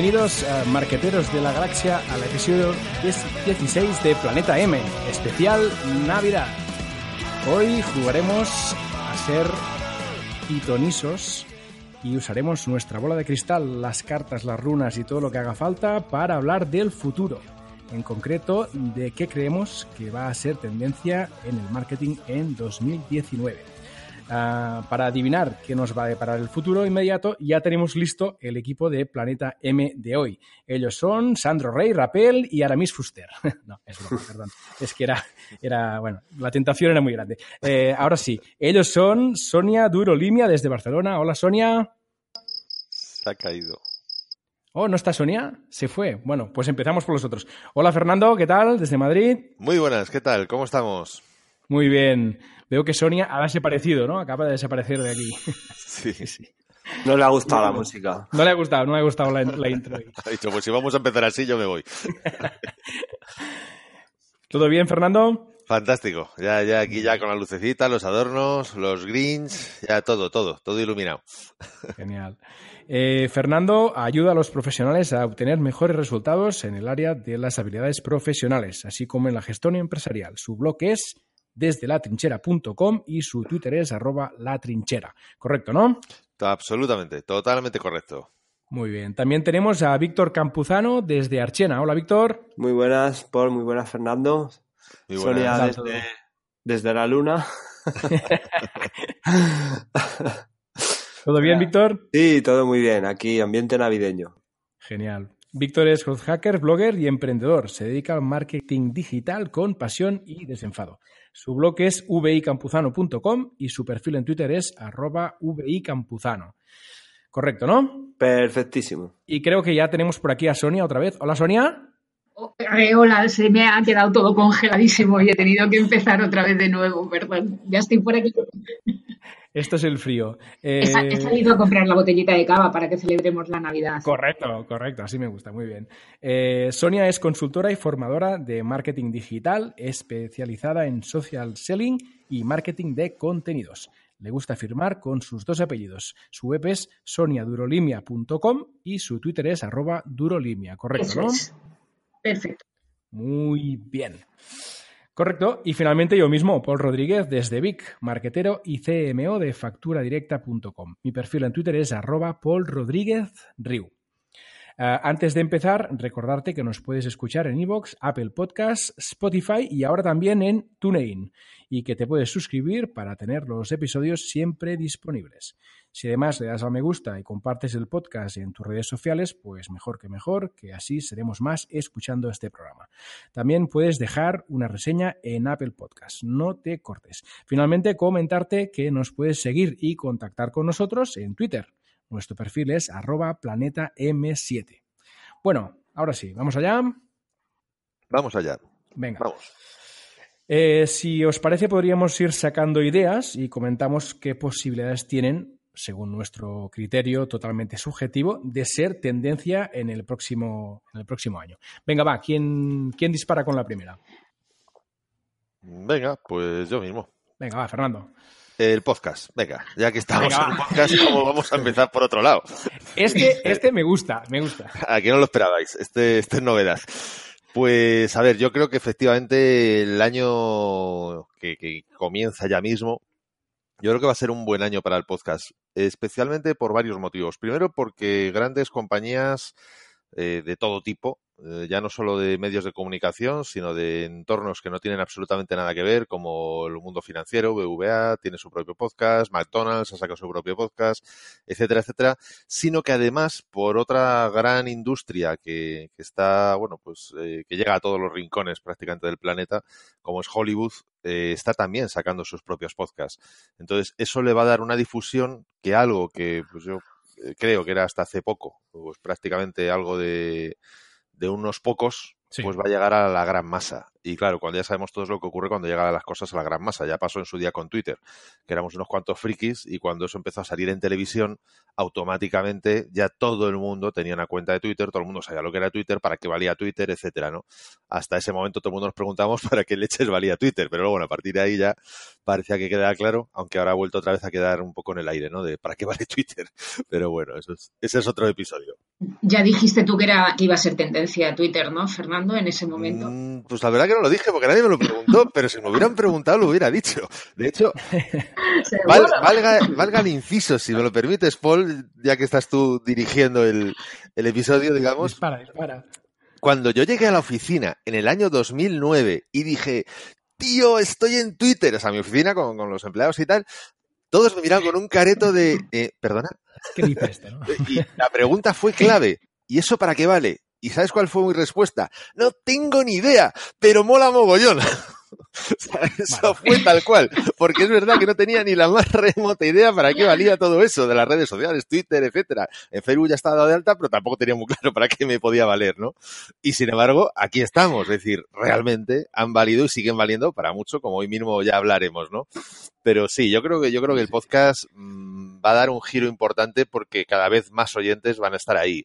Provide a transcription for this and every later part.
bienvenidos Marqueteros de la Galaxia al episodio 16 de Planeta M, especial Navidad. Hoy jugaremos a ser pitonisos y usaremos nuestra bola de cristal, las cartas, las runas y todo lo que haga falta para hablar del futuro. En concreto, de qué creemos que va a ser tendencia en el marketing en 2019. Ah, para adivinar qué nos va a deparar el futuro inmediato, ya tenemos listo el equipo de Planeta M de hoy. Ellos son Sandro Rey, Rapel y Aramis Fuster. no, es broma, perdón. Es que era, era, bueno, la tentación era muy grande. Eh, ahora sí, ellos son Sonia Duro Limia desde Barcelona. Hola, Sonia. Se ha caído. Oh, ¿no está Sonia? Se fue. Bueno, pues empezamos por los otros. Hola, Fernando, ¿qué tal? Desde Madrid. Muy buenas, ¿qué tal? ¿Cómo estamos? Muy bien. Veo que Sonia ha desaparecido, ¿no? Acaba de desaparecer de aquí. Sí, sí. No le ha gustado la música. No le ha gustado, no le ha gustado la, intro. Ha dicho, pues si vamos a empezar así, yo me voy. ¿Todo bien, Fernando? Fantástico. Ya, ya aquí ya con la lucecita, los adornos, los greens, ya todo, todo, todo iluminado. Genial. Eh, Fernando ayuda a los profesionales a obtener mejores resultados en el área de las habilidades profesionales, así como en la gestión empresarial. Su blog es desde latrinchera.com y su Twitter es arroba latrinchera. ¿Correcto, no? Absolutamente, totalmente correcto. Muy bien. También tenemos a Víctor Campuzano desde Archena. Hola, Víctor. Muy buenas, Paul. Muy buenas, Fernando. Muy buenas. Sonia desde, la luna. ¿Todo bien, Víctor? Sí, todo muy bien. Aquí, ambiente navideño. Genial. Víctor es growth hacker, blogger y emprendedor. Se dedica al marketing digital con pasión y desenfado. Su blog es vicampuzano.com y su perfil en Twitter es arroba vicampuzano. Correcto, ¿no? Perfectísimo. Y creo que ya tenemos por aquí a Sonia otra vez. Hola, Sonia. Hola, se me ha quedado todo congeladísimo y he tenido que empezar otra vez de nuevo, perdón. Ya estoy por aquí. Esto es el frío. He eh, salido a comprar la botellita de cava para que celebremos la Navidad. Correcto, correcto, así me gusta, muy bien. Eh, Sonia es consultora y formadora de marketing digital, especializada en social selling y marketing de contenidos. Le gusta firmar con sus dos apellidos. Su web es soniadurolimia.com y su Twitter es arroba durolimia, ¿correcto? ¿no? Perfecto. Muy bien. Correcto. Y finalmente yo mismo, Paul Rodríguez, desde Vic, marquetero y CMO de facturadirecta.com. Mi perfil en Twitter es arroba Paul. Eh, antes de empezar, recordarte que nos puedes escuchar en iVoox, Apple Podcasts, Spotify y ahora también en TuneIn y que te puedes suscribir para tener los episodios siempre disponibles. Si además le das a me gusta y compartes el podcast en tus redes sociales, pues mejor que mejor, que así seremos más escuchando este programa. También puedes dejar una reseña en Apple Podcasts. No te cortes. Finalmente, comentarte que nos puedes seguir y contactar con nosotros en Twitter. Nuestro perfil es arroba planeta M7. Bueno, ahora sí, ¿vamos allá? Vamos allá. Venga. Vamos. Eh, si os parece, podríamos ir sacando ideas y comentamos qué posibilidades tienen según nuestro criterio totalmente subjetivo, de ser tendencia en el próximo, en el próximo año. Venga, va, ¿quién, ¿quién dispara con la primera? Venga, pues yo mismo. Venga, va, Fernando. El podcast, venga, ya que estamos en el podcast, vamos a empezar por otro lado? Este, este me gusta, me gusta. Aquí no lo esperabais, este, este es novedad. Pues a ver, yo creo que efectivamente el año que comienza ya mismo yo creo que va a ser un buen año para el podcast, especialmente por varios motivos. Primero, porque grandes compañías eh, de todo tipo, eh, ya no solo de medios de comunicación, sino de entornos que no tienen absolutamente nada que ver, como el mundo financiero, BVA tiene su propio podcast, McDonald's ha sacado su propio podcast, etcétera, etcétera, sino que además por otra gran industria que, que está, bueno, pues eh, que llega a todos los rincones prácticamente del planeta, como es Hollywood, eh, está también sacando sus propios podcasts. Entonces, eso le va a dar una difusión que algo que pues yo eh, creo que era hasta hace poco, pues prácticamente algo de, de unos pocos, pues va a llegar a la gran masa. Y claro, cuando ya sabemos todo lo que ocurre cuando llegan las cosas a la gran masa. Ya pasó en su día con Twitter, que éramos unos cuantos frikis y cuando eso empezó a salir en televisión, automáticamente ya todo el mundo tenía una cuenta de Twitter, todo el mundo sabía lo que era Twitter, para qué valía Twitter, etcétera, ¿no? Hasta ese momento todo el mundo nos preguntamos para qué leches valía Twitter, pero luego bueno, a partir de ahí ya parecía que quedaba claro, aunque ahora ha vuelto otra vez a quedar un poco en el aire, ¿no? De para qué vale Twitter. Pero bueno, eso ese es otro episodio. Ya dijiste tú que era que iba a ser tendencia Twitter, ¿no, Fernando, en ese momento? Mm, pues la verdad que no lo dije porque nadie me lo preguntó, pero si me hubieran preguntado lo hubiera dicho. De hecho, valga, valga, el inciso, si me lo permites, Paul, ya que estás tú dirigiendo el, episodio, digamos. Dispara, dispara. Cuando yo llegué a la oficina en el año 2009 y dije, tío, estoy en Twitter, o sea, mi oficina con, los empleados y tal, todos me miraron con un careto de, eh, ¿perdona? ¿Qué dice este, no? Y la pregunta fue clave. ¿Y eso para qué vale? ¿Y sabes cuál fue mi respuesta? No tengo ni idea, pero mola mogollón. eso fue tal cual, porque es verdad que no tenía ni la más remota idea para qué valía todo eso de las redes sociales, Twitter, etcétera. En Facebook ya estaba dado de alta, pero tampoco tenía muy claro para qué me podía valer, ¿no? Y sin embargo, aquí estamos, es decir, realmente han valido y siguen valiendo para mucho, como hoy mismo ya hablaremos, ¿no? Pero sí, yo creo que yo creo que el podcast mmm, va a dar un giro importante porque cada vez más oyentes van a estar ahí.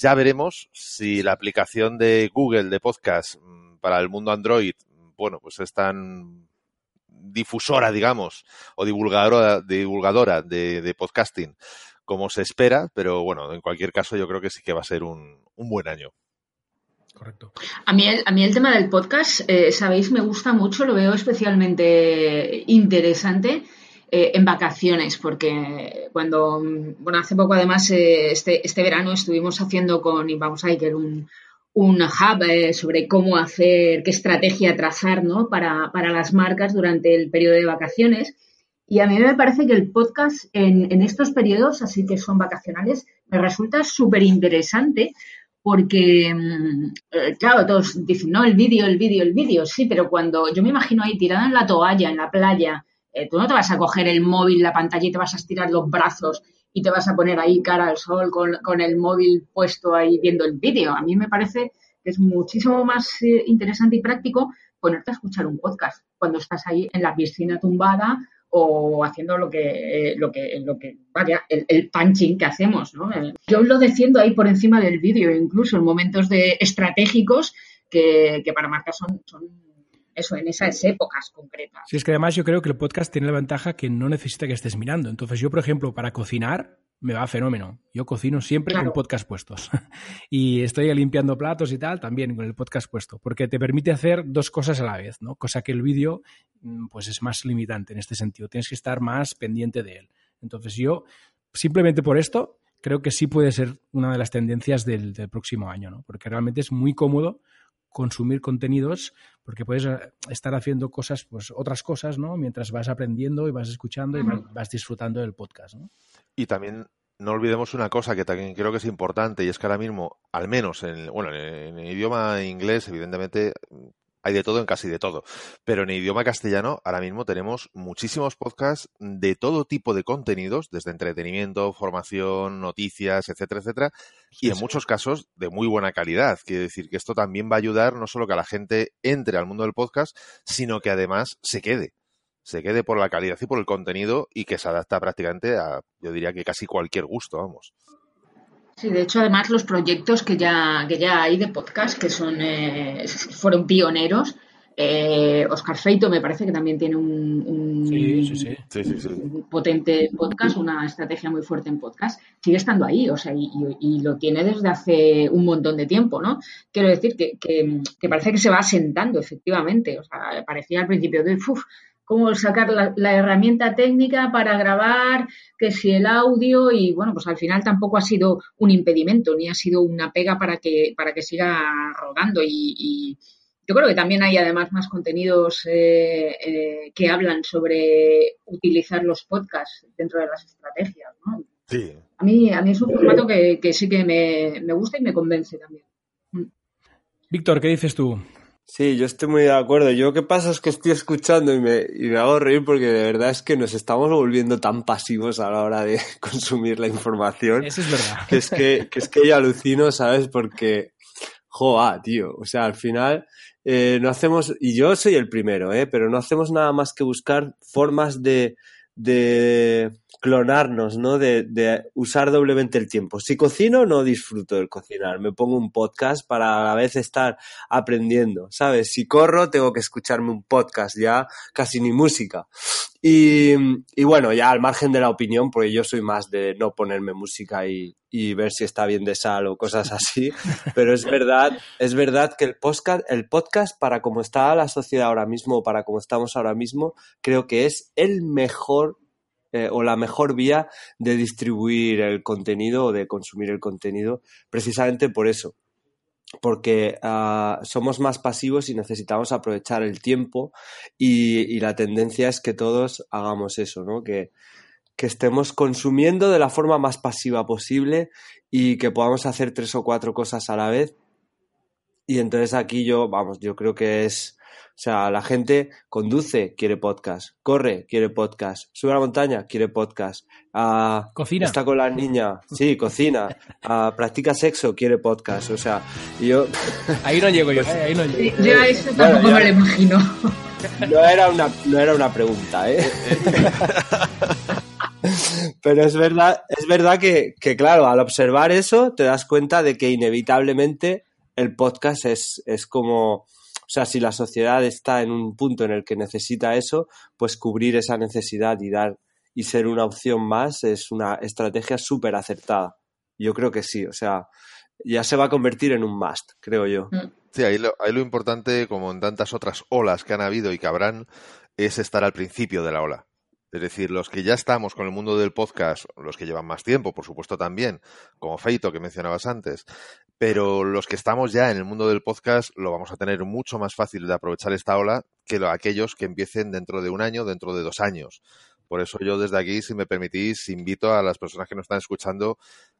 Ya veremos si la aplicación de Google de podcast mm, para el mundo Android bueno, pues es tan difusora, digamos, o divulgadora, divulgadora de, podcasting como se espera, pero bueno, en cualquier caso yo creo que sí que va a ser un, buen año. Correcto. A mí el, a mí el tema del podcast, eh, sabéis, me gusta mucho, lo veo especialmente interesante. Eh, en vacaciones, porque cuando, bueno, hace poco además, eh, este, este verano estuvimos haciendo con Vamos Iker un, un hub eh, sobre cómo hacer, qué estrategia trazar ¿no? para, las marcas durante el periodo de vacaciones. Y a mí me parece que el podcast en, en estos periodos, así que son vacacionales, me resulta súper interesante porque, mm, claro, todos dicen, no, el vídeo, el vídeo, el vídeo, sí, pero cuando yo me imagino ahí tirada en la toalla, en la playa, eh, tú no te vas a coger el móvil, la pantalla y te vas a estirar los brazos y te vas a poner ahí cara al sol con, el móvil puesto ahí viendo el vídeo. A mí me parece que es muchísimo más eh, interesante y práctico ponerte a escuchar un podcast cuando estás ahí en la piscina tumbada o haciendo lo que, lo que, lo que vaya, el, punching que hacemos, ¿no? Yo lo defiendo ahí por encima del vídeo, incluso en momentos de estratégicos que, para marcas son, son eso, en esas épocas concretas. Sí, es que además yo creo que el podcast tiene la ventaja que no necesita que estés mirando. Entonces yo, por ejemplo, para cocinar me va fenómeno. Yo cocino siempre con podcast puestos. y estoy limpiando platos y tal, también con el podcast puesto, porque te permite hacer dos cosas a la vez, ¿no? Cosa que el vídeo mm, pues es más limitante en este sentido. Tienes que estar más pendiente de él. Entonces yo, simplemente por esto, creo que sí puede ser una de las tendencias del, del próximo año, ¿no? Porque realmente es muy cómodo consumir contenidos porque puedes eh, estar haciendo cosas, pues otras cosas, ¿no? Mientras vas aprendiendo y vas escuchando y vas disfrutando del podcast, ¿no? Y también no olvidemos una cosa que también creo que es importante y es que ahora mismo, al menos en, bueno, en el idioma inglés, evidentemente hay de todo en casi de todo. Pero en idioma castellano, ahora mismo tenemos muchísimos podcasts de todo tipo de contenidos, desde entretenimiento, formación, noticias, etcétera, etcétera, y en muchos casos de muy buena calidad. Quiere decir que esto también va a ayudar no solo que la gente entre al mundo del podcast, sino que además se quede. Se quede por la calidad y por el contenido y que se adapta prácticamente a, yo diría que casi cualquier gusto, vamos. Sí, de hecho, además, los proyectos que ya, que ya hay de podcast, que son eh, fueron pioneros, eh, Oscar Feito me parece que también tiene un, potente podcast, una estrategia muy fuerte en podcast. Sigue estando ahí, o sea, y, lo tiene desde hace un montón de tiempo, ¿no? Quiero decir que, que, parece que se va asentando, efectivamente. O sea, parecía al principio de, uff, cómo sacar la, herramienta técnica para grabar, que si el audio y bueno, pues al final tampoco ha sido un impedimento ni ha sido una pega para que, para que siga rodando y, yo creo que también hay además más contenidos eh, eh, que hablan sobre utilizar los podcasts dentro de las estrategias, ¿no? Sí. A mí, a mí es un formato que, sí que me, me gusta y me convence también. Víctor, ¿qué dices tú? Sí, yo estoy muy de acuerdo. Yo qué pasa es que estoy escuchando y me, y me hago reír porque de verdad es que nos estamos volviendo tan pasivos a la hora de consumir la información. Eso es verdad. Que es que, que es que yo alucino, ¿sabes? Porque joa, tío. O sea, al final eh, no hacemos, y yo soy el primero, ¿eh? Pero no hacemos nada más que buscar formas de, de clonarnos, ¿no? De, de, usar doblemente el tiempo. Si cocino, no disfruto del cocinar. Me pongo un podcast para a la vez estar aprendiendo, ¿sabes? Si corro, tengo que escucharme un podcast, ya casi ni música. Y, y bueno, ya al margen de la opinión, porque yo soy más de no ponerme música y, y ver si está bien de sal o cosas así, pero es verdad, es verdad que el podcast, el podcast para como está la sociedad ahora mismo, para como estamos ahora mismo, creo que es el mejor eh, o la mejor vía de distribuir el contenido o de consumir el contenido, precisamente por eso. Porque uh, somos más pasivos y necesitamos aprovechar el tiempo y, y, la tendencia es que todos hagamos eso, ¿no? Que, que estemos consumiendo de la forma más pasiva posible y que podamos hacer tres o cuatro cosas a la vez. Y entonces aquí yo, vamos, yo creo que es, o sea, la gente conduce, quiere podcast, corre, quiere podcast, sube a la montaña, quiere podcast, uh, cocina. está con la niña, sí, cocina, uh, practica sexo, quiere podcast, o sea, yo... Ahí no llego yo, eh, ahí no llego. Yo a eso tampoco bueno, me lo imagino. No era una, no era una pregunta, ¿eh? Pero es verdad, es verdad que, que, claro, al observar eso te das cuenta de que inevitablemente el podcast es, es como, o sea, si la sociedad está en un punto en el que necesita eso, pues cubrir esa necesidad y dar y ser una opción más es una estrategia súper acertada. Yo creo que sí, o sea, ya se va a convertir en un must, creo yo. Sí, ahí lo, ahí lo importante, como en tantas otras olas que han habido y que habrán, es estar al principio de la ola. Es decir, los que ya estamos con el mundo del podcast, los que llevan más tiempo, por supuesto también, como Feito que mencionabas antes, pero los que estamos ya en el mundo del podcast lo vamos a tener mucho más fácil de aprovechar esta ola que aquellos que empiecen dentro de un año, dentro de dos años. Por eso yo desde aquí, si me permitís, invito a las personas que nos están escuchando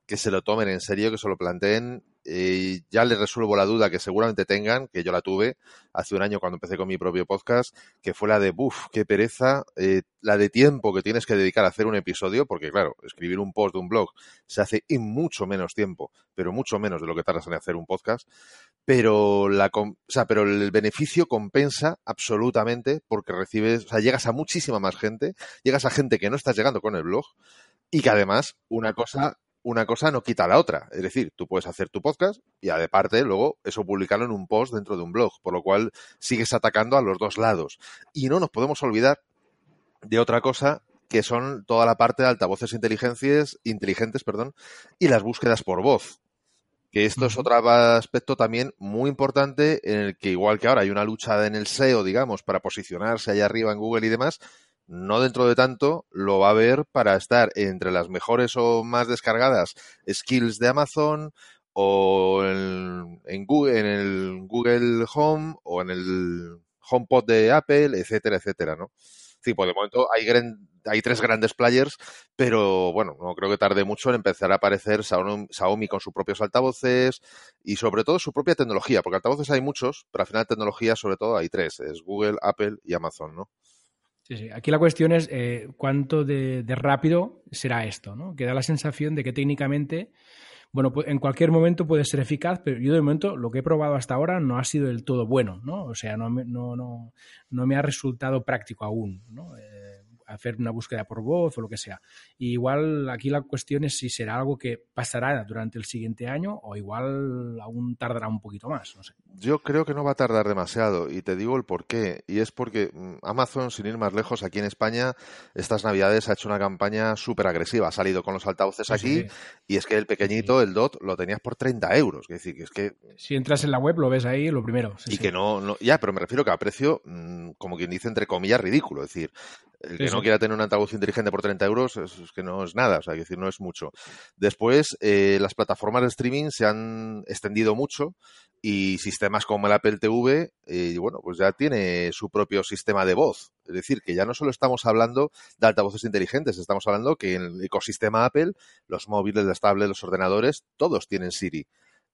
que se lo tomen en serio, que se lo planteen. Y ya les resuelvo la duda que seguramente tengan, que yo la tuve hace un año cuando empecé con mi propio podcast, que fue la de, buf, qué pereza, eh, la de tiempo que tienes que dedicar a hacer un episodio, porque claro, escribir un post de un blog se hace en mucho menos tiempo, pero mucho menos de lo que tardas en hacer un podcast. Pero, la, o sea, pero el beneficio compensa absolutamente porque recibes, o sea, llegas a muchísima más gente, llegas a gente que no estás llegando con el blog y que además una cosa una cosa no quita la otra. Es decir, tú puedes hacer tu podcast y aparte luego eso publicarlo en un post dentro de un blog, por lo cual sigues atacando a los dos lados. Y no nos podemos olvidar de otra cosa que son toda la parte de altavoces inteligentes, inteligentes perdón, y las búsquedas por voz. Que esto es otro aspecto también muy importante en el que igual que ahora hay una lucha en el SEO, digamos, para posicionarse allá arriba en Google y demás, no dentro de tanto lo va a ver para estar entre las mejores o más descargadas skills de Amazon o en, Google, en el Google Home o en el HomePod de Apple, etcétera, etcétera, ¿no? Sí, pues de momento hay, hay tres grandes players, pero bueno, no creo que tarde mucho en empezar a aparecer Xiaomi con sus propios altavoces y sobre todo su propia tecnología, porque altavoces hay muchos, pero al final tecnología sobre todo hay tres, es Google, Apple y Amazon, ¿no? Sí, sí. Aquí la cuestión es eh, cuánto de, rápido será esto, ¿no? Que da la sensación de que técnicamente, bueno, en cualquier momento puede ser eficaz, pero yo de momento lo que he probado hasta ahora no ha sido del todo bueno, ¿no? O sea, no no, no, no me ha resultado práctico aún, ¿no? Eh, hacer una búsqueda por voz o lo que sea. Y igual aquí la cuestión es si será algo que pasará durante el siguiente año o igual aún tardará un poquito más. No sé. Yo creo que no va a tardar demasiado y te digo el por qué. Y es porque Amazon, sin ir más lejos, aquí en España, estas navidades ha hecho una campaña súper agresiva. Ha salido con los altavoces aquí sí. y es que el pequeñito, el DOT, lo tenías por 30 euros. Es decir, que es que... Si entras en la web lo ves ahí lo primero. Y que no, no... Ya, pero me refiero que a precio, como quien dice, entre comillas, ridículo. Es decir, el que no quiera tener un altavoz inteligente por 30 euros es, es, que no es nada, o sea, es decir, no es mucho. Después, eh, las plataformas de streaming se han extendido mucho y sistemas como el Apple TV, eh, bueno, pues ya tiene su propio sistema de voz. Es decir, que ya no solo estamos hablando de altavoces inteligentes, estamos hablando que en el ecosistema Apple, los móviles, las tablets, los ordenadores, todos tienen Siri.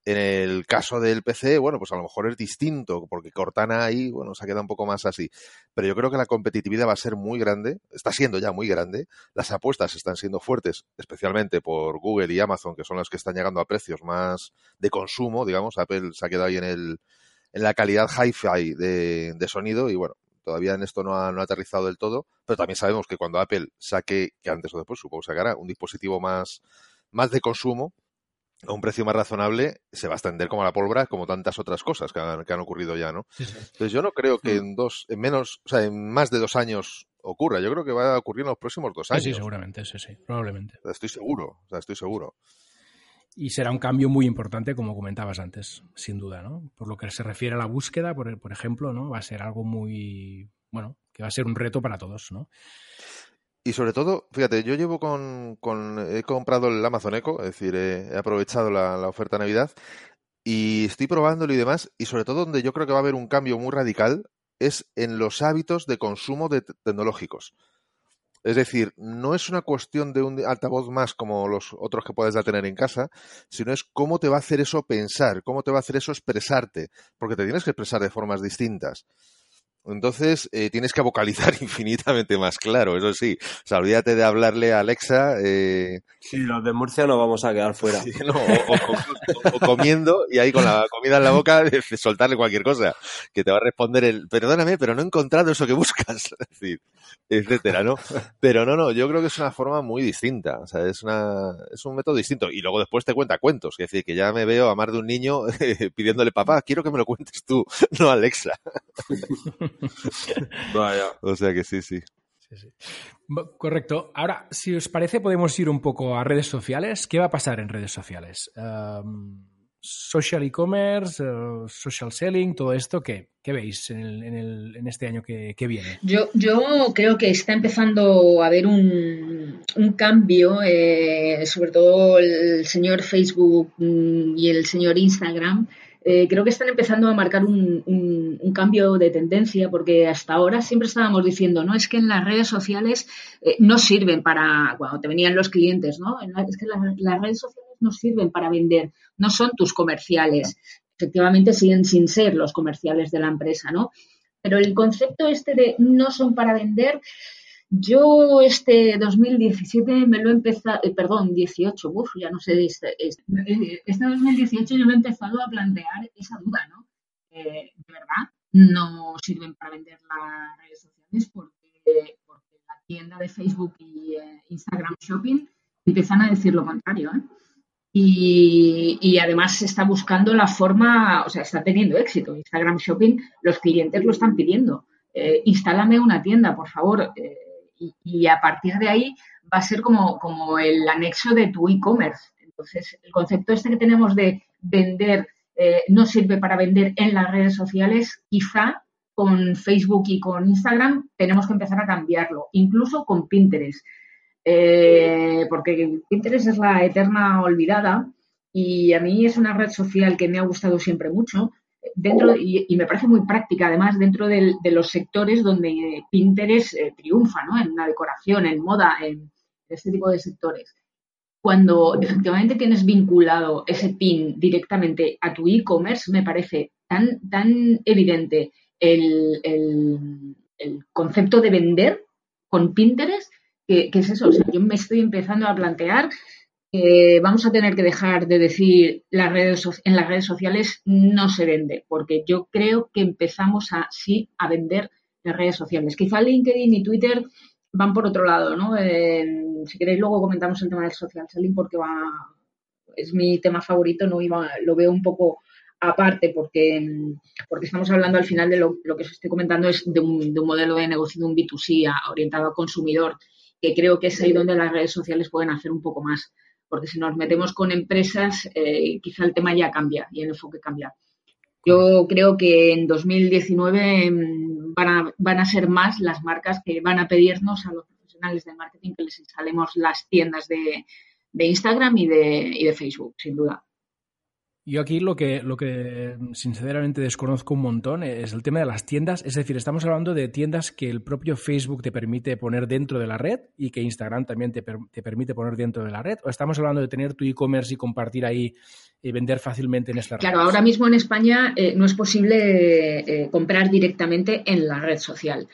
En el caso del PC, bueno, pues a lo mejor es distinto, porque Cortana ahí, bueno, se queda un poco más así. Pero yo creo que la competitividad va a ser muy grande, está siendo ya muy grande. Las apuestas están siendo fuertes, especialmente por Google y Amazon, que son las que están llegando a precios más de consumo, digamos. Apple se ha quedado ahí en, el, en la calidad hi-fi de, de sonido y bueno, todavía en esto no ha, no ha, aterrizado del todo, pero también sabemos que cuando Apple saque, que antes o después supongo sacará, un dispositivo más, más de consumo, a un precio más razonable se va a extender como la pólvora, como tantas otras cosas que han, que han ocurrido ya, ¿no? Sí, sí. Entonces yo no creo que en dos, en menos, o sea, en más de dos años ocurra. Yo creo que va a ocurrir en los próximos dos años. Sí, sí seguramente, sí, sí, probablemente. Estoy seguro, o sea, estoy seguro. Y será un cambio muy importante, como comentabas antes, sin duda, ¿no? Por lo que se refiere a la búsqueda, por, por ejemplo, ¿no? Va a ser algo muy, bueno, que va a ser un reto para todos, ¿no? Y sobre todo, fíjate, yo llevo con, con he comprado el Amazon Echo, es decir, he, aprovechado la, oferta Navidad y estoy probándolo y demás, y sobre todo donde yo creo que va a haber un cambio muy radical es en los hábitos de consumo de tecnológicos. Es decir, no es una cuestión de un altavoz más como los otros que puedes ya tener en casa, sino es cómo te va a hacer eso pensar, cómo te va a hacer eso expresarte, porque te tienes que expresar de formas distintas. Entonces eh, tienes que vocalizar infinitamente más claro, eso sí. O sea, olvídate de hablarle a Alexa. Eh... Sí, los de Murcia nos vamos a quedar fuera. Sí, no, o, o, o, comiendo y ahí con la comida en la boca de soltarle cualquier cosa, que te va a responder el, perdóname, pero no he encontrado eso que buscas, es decir, etcétera, ¿no? Pero no, no, yo creo que es una forma muy distinta, o sea, es una, es un método distinto. Y luego después te cuenta cuentos, es decir, que ya me veo a más de un niño pidiéndole, papá, quiero que me lo cuentes tú, no Alexa. Vaya. O sea que sí, sí. Sí, sí. Correcto. Ahora, si os parece, podemos ir un poco a redes sociales. ¿Qué va a pasar en redes sociales? Um, social e-commerce, uh, social selling, todo esto, ¿qué, qué veis en, el, en, el, en, este año que, que, viene? Yo, yo creo que está empezando a haber un, un cambio, eh, sobre todo el señor Facebook y el señor Instagram. Eh, creo que están empezando a marcar un, un, cambio de tendencia porque hasta ahora siempre estábamos diciendo, no, es que en las redes sociales eh, no sirven para, cuando te venían los clientes, ¿no? Es que las redes sociales no sirven para vender, no son tus comerciales. Efectivamente siguen sin ser los comerciales de la empresa, ¿no? Pero el concepto este de no son para vender, yo este 2017 me lo he empezado, eh, perdón, 18, uf, ya no sé, este, este, este, 2018 yo me he empezado a plantear esa duda, ¿no? De verdad, no sirven para vender las redes sociales porque, porque la tienda de Facebook y eh, Instagram Shopping empiezan a decir lo contrario, ¿eh? Y, y, además se está buscando la forma, o sea, está teniendo éxito. Instagram Shopping, los clientes lo están pidiendo. Eh, instálame una tienda, por favor. Y, a partir de ahí va a ser como, como el anexo de tu e-commerce. Entonces, el concepto este que tenemos de vender eh, no sirve para vender en las redes sociales, quizá con Facebook y con Instagram tenemos que empezar a cambiarlo, incluso con Pinterest. Eh, porque Pinterest es la eterna olvidada y a mí es una red social que me ha gustado siempre mucho dentro y, me parece muy práctica además dentro de los sectores donde Pinterest eh, triunfa, ¿no? En la decoración, en moda, en este tipo de sectores. Cuando efectivamente tienes vinculado ese pin directamente a tu e-commerce, me parece tan, tan evidente el, el, concepto de vender con Pinterest ¿Qué, ¿Qué, es eso? Yo me estoy empezando a plantear que vamos a tener que dejar de decir las redes en las redes sociales no se vende, porque yo creo que empezamos a sí a vender las redes sociales. Quizá LinkedIn y Twitter van por otro lado, ¿no? Eh, si queréis luego comentamos el tema del social selling porque va es mi tema favorito, no iba, lo veo un poco aparte porque, porque estamos hablando al final de lo, lo que os estoy comentando es de un, de un modelo de negocio de un B2C orientado al consumidor que creo que es ahí donde las redes sociales pueden hacer un poco más. Porque si nos metemos con empresas, eh, quizá el tema ya cambia y el enfoque cambia. Yo creo que en 2019 mm, van a, van a ser más las marcas que van a pedirnos a los profesionales de marketing que les instalemos las tiendas de, de Instagram y de, y de Facebook, sin duda. Yo aquí lo que, lo que sinceramente desconozco un montón es el tema de las tiendas. Es decir, estamos hablando de tiendas que el propio Facebook te permite poner dentro de la red y que Instagram también te, te permite poner dentro de la red. ¿O estamos hablando de tener tu e-commerce y compartir ahí y vender fácilmente en esta red? Claro, ahora mismo en España eh, no es posible eh, comprar directamente en la red social.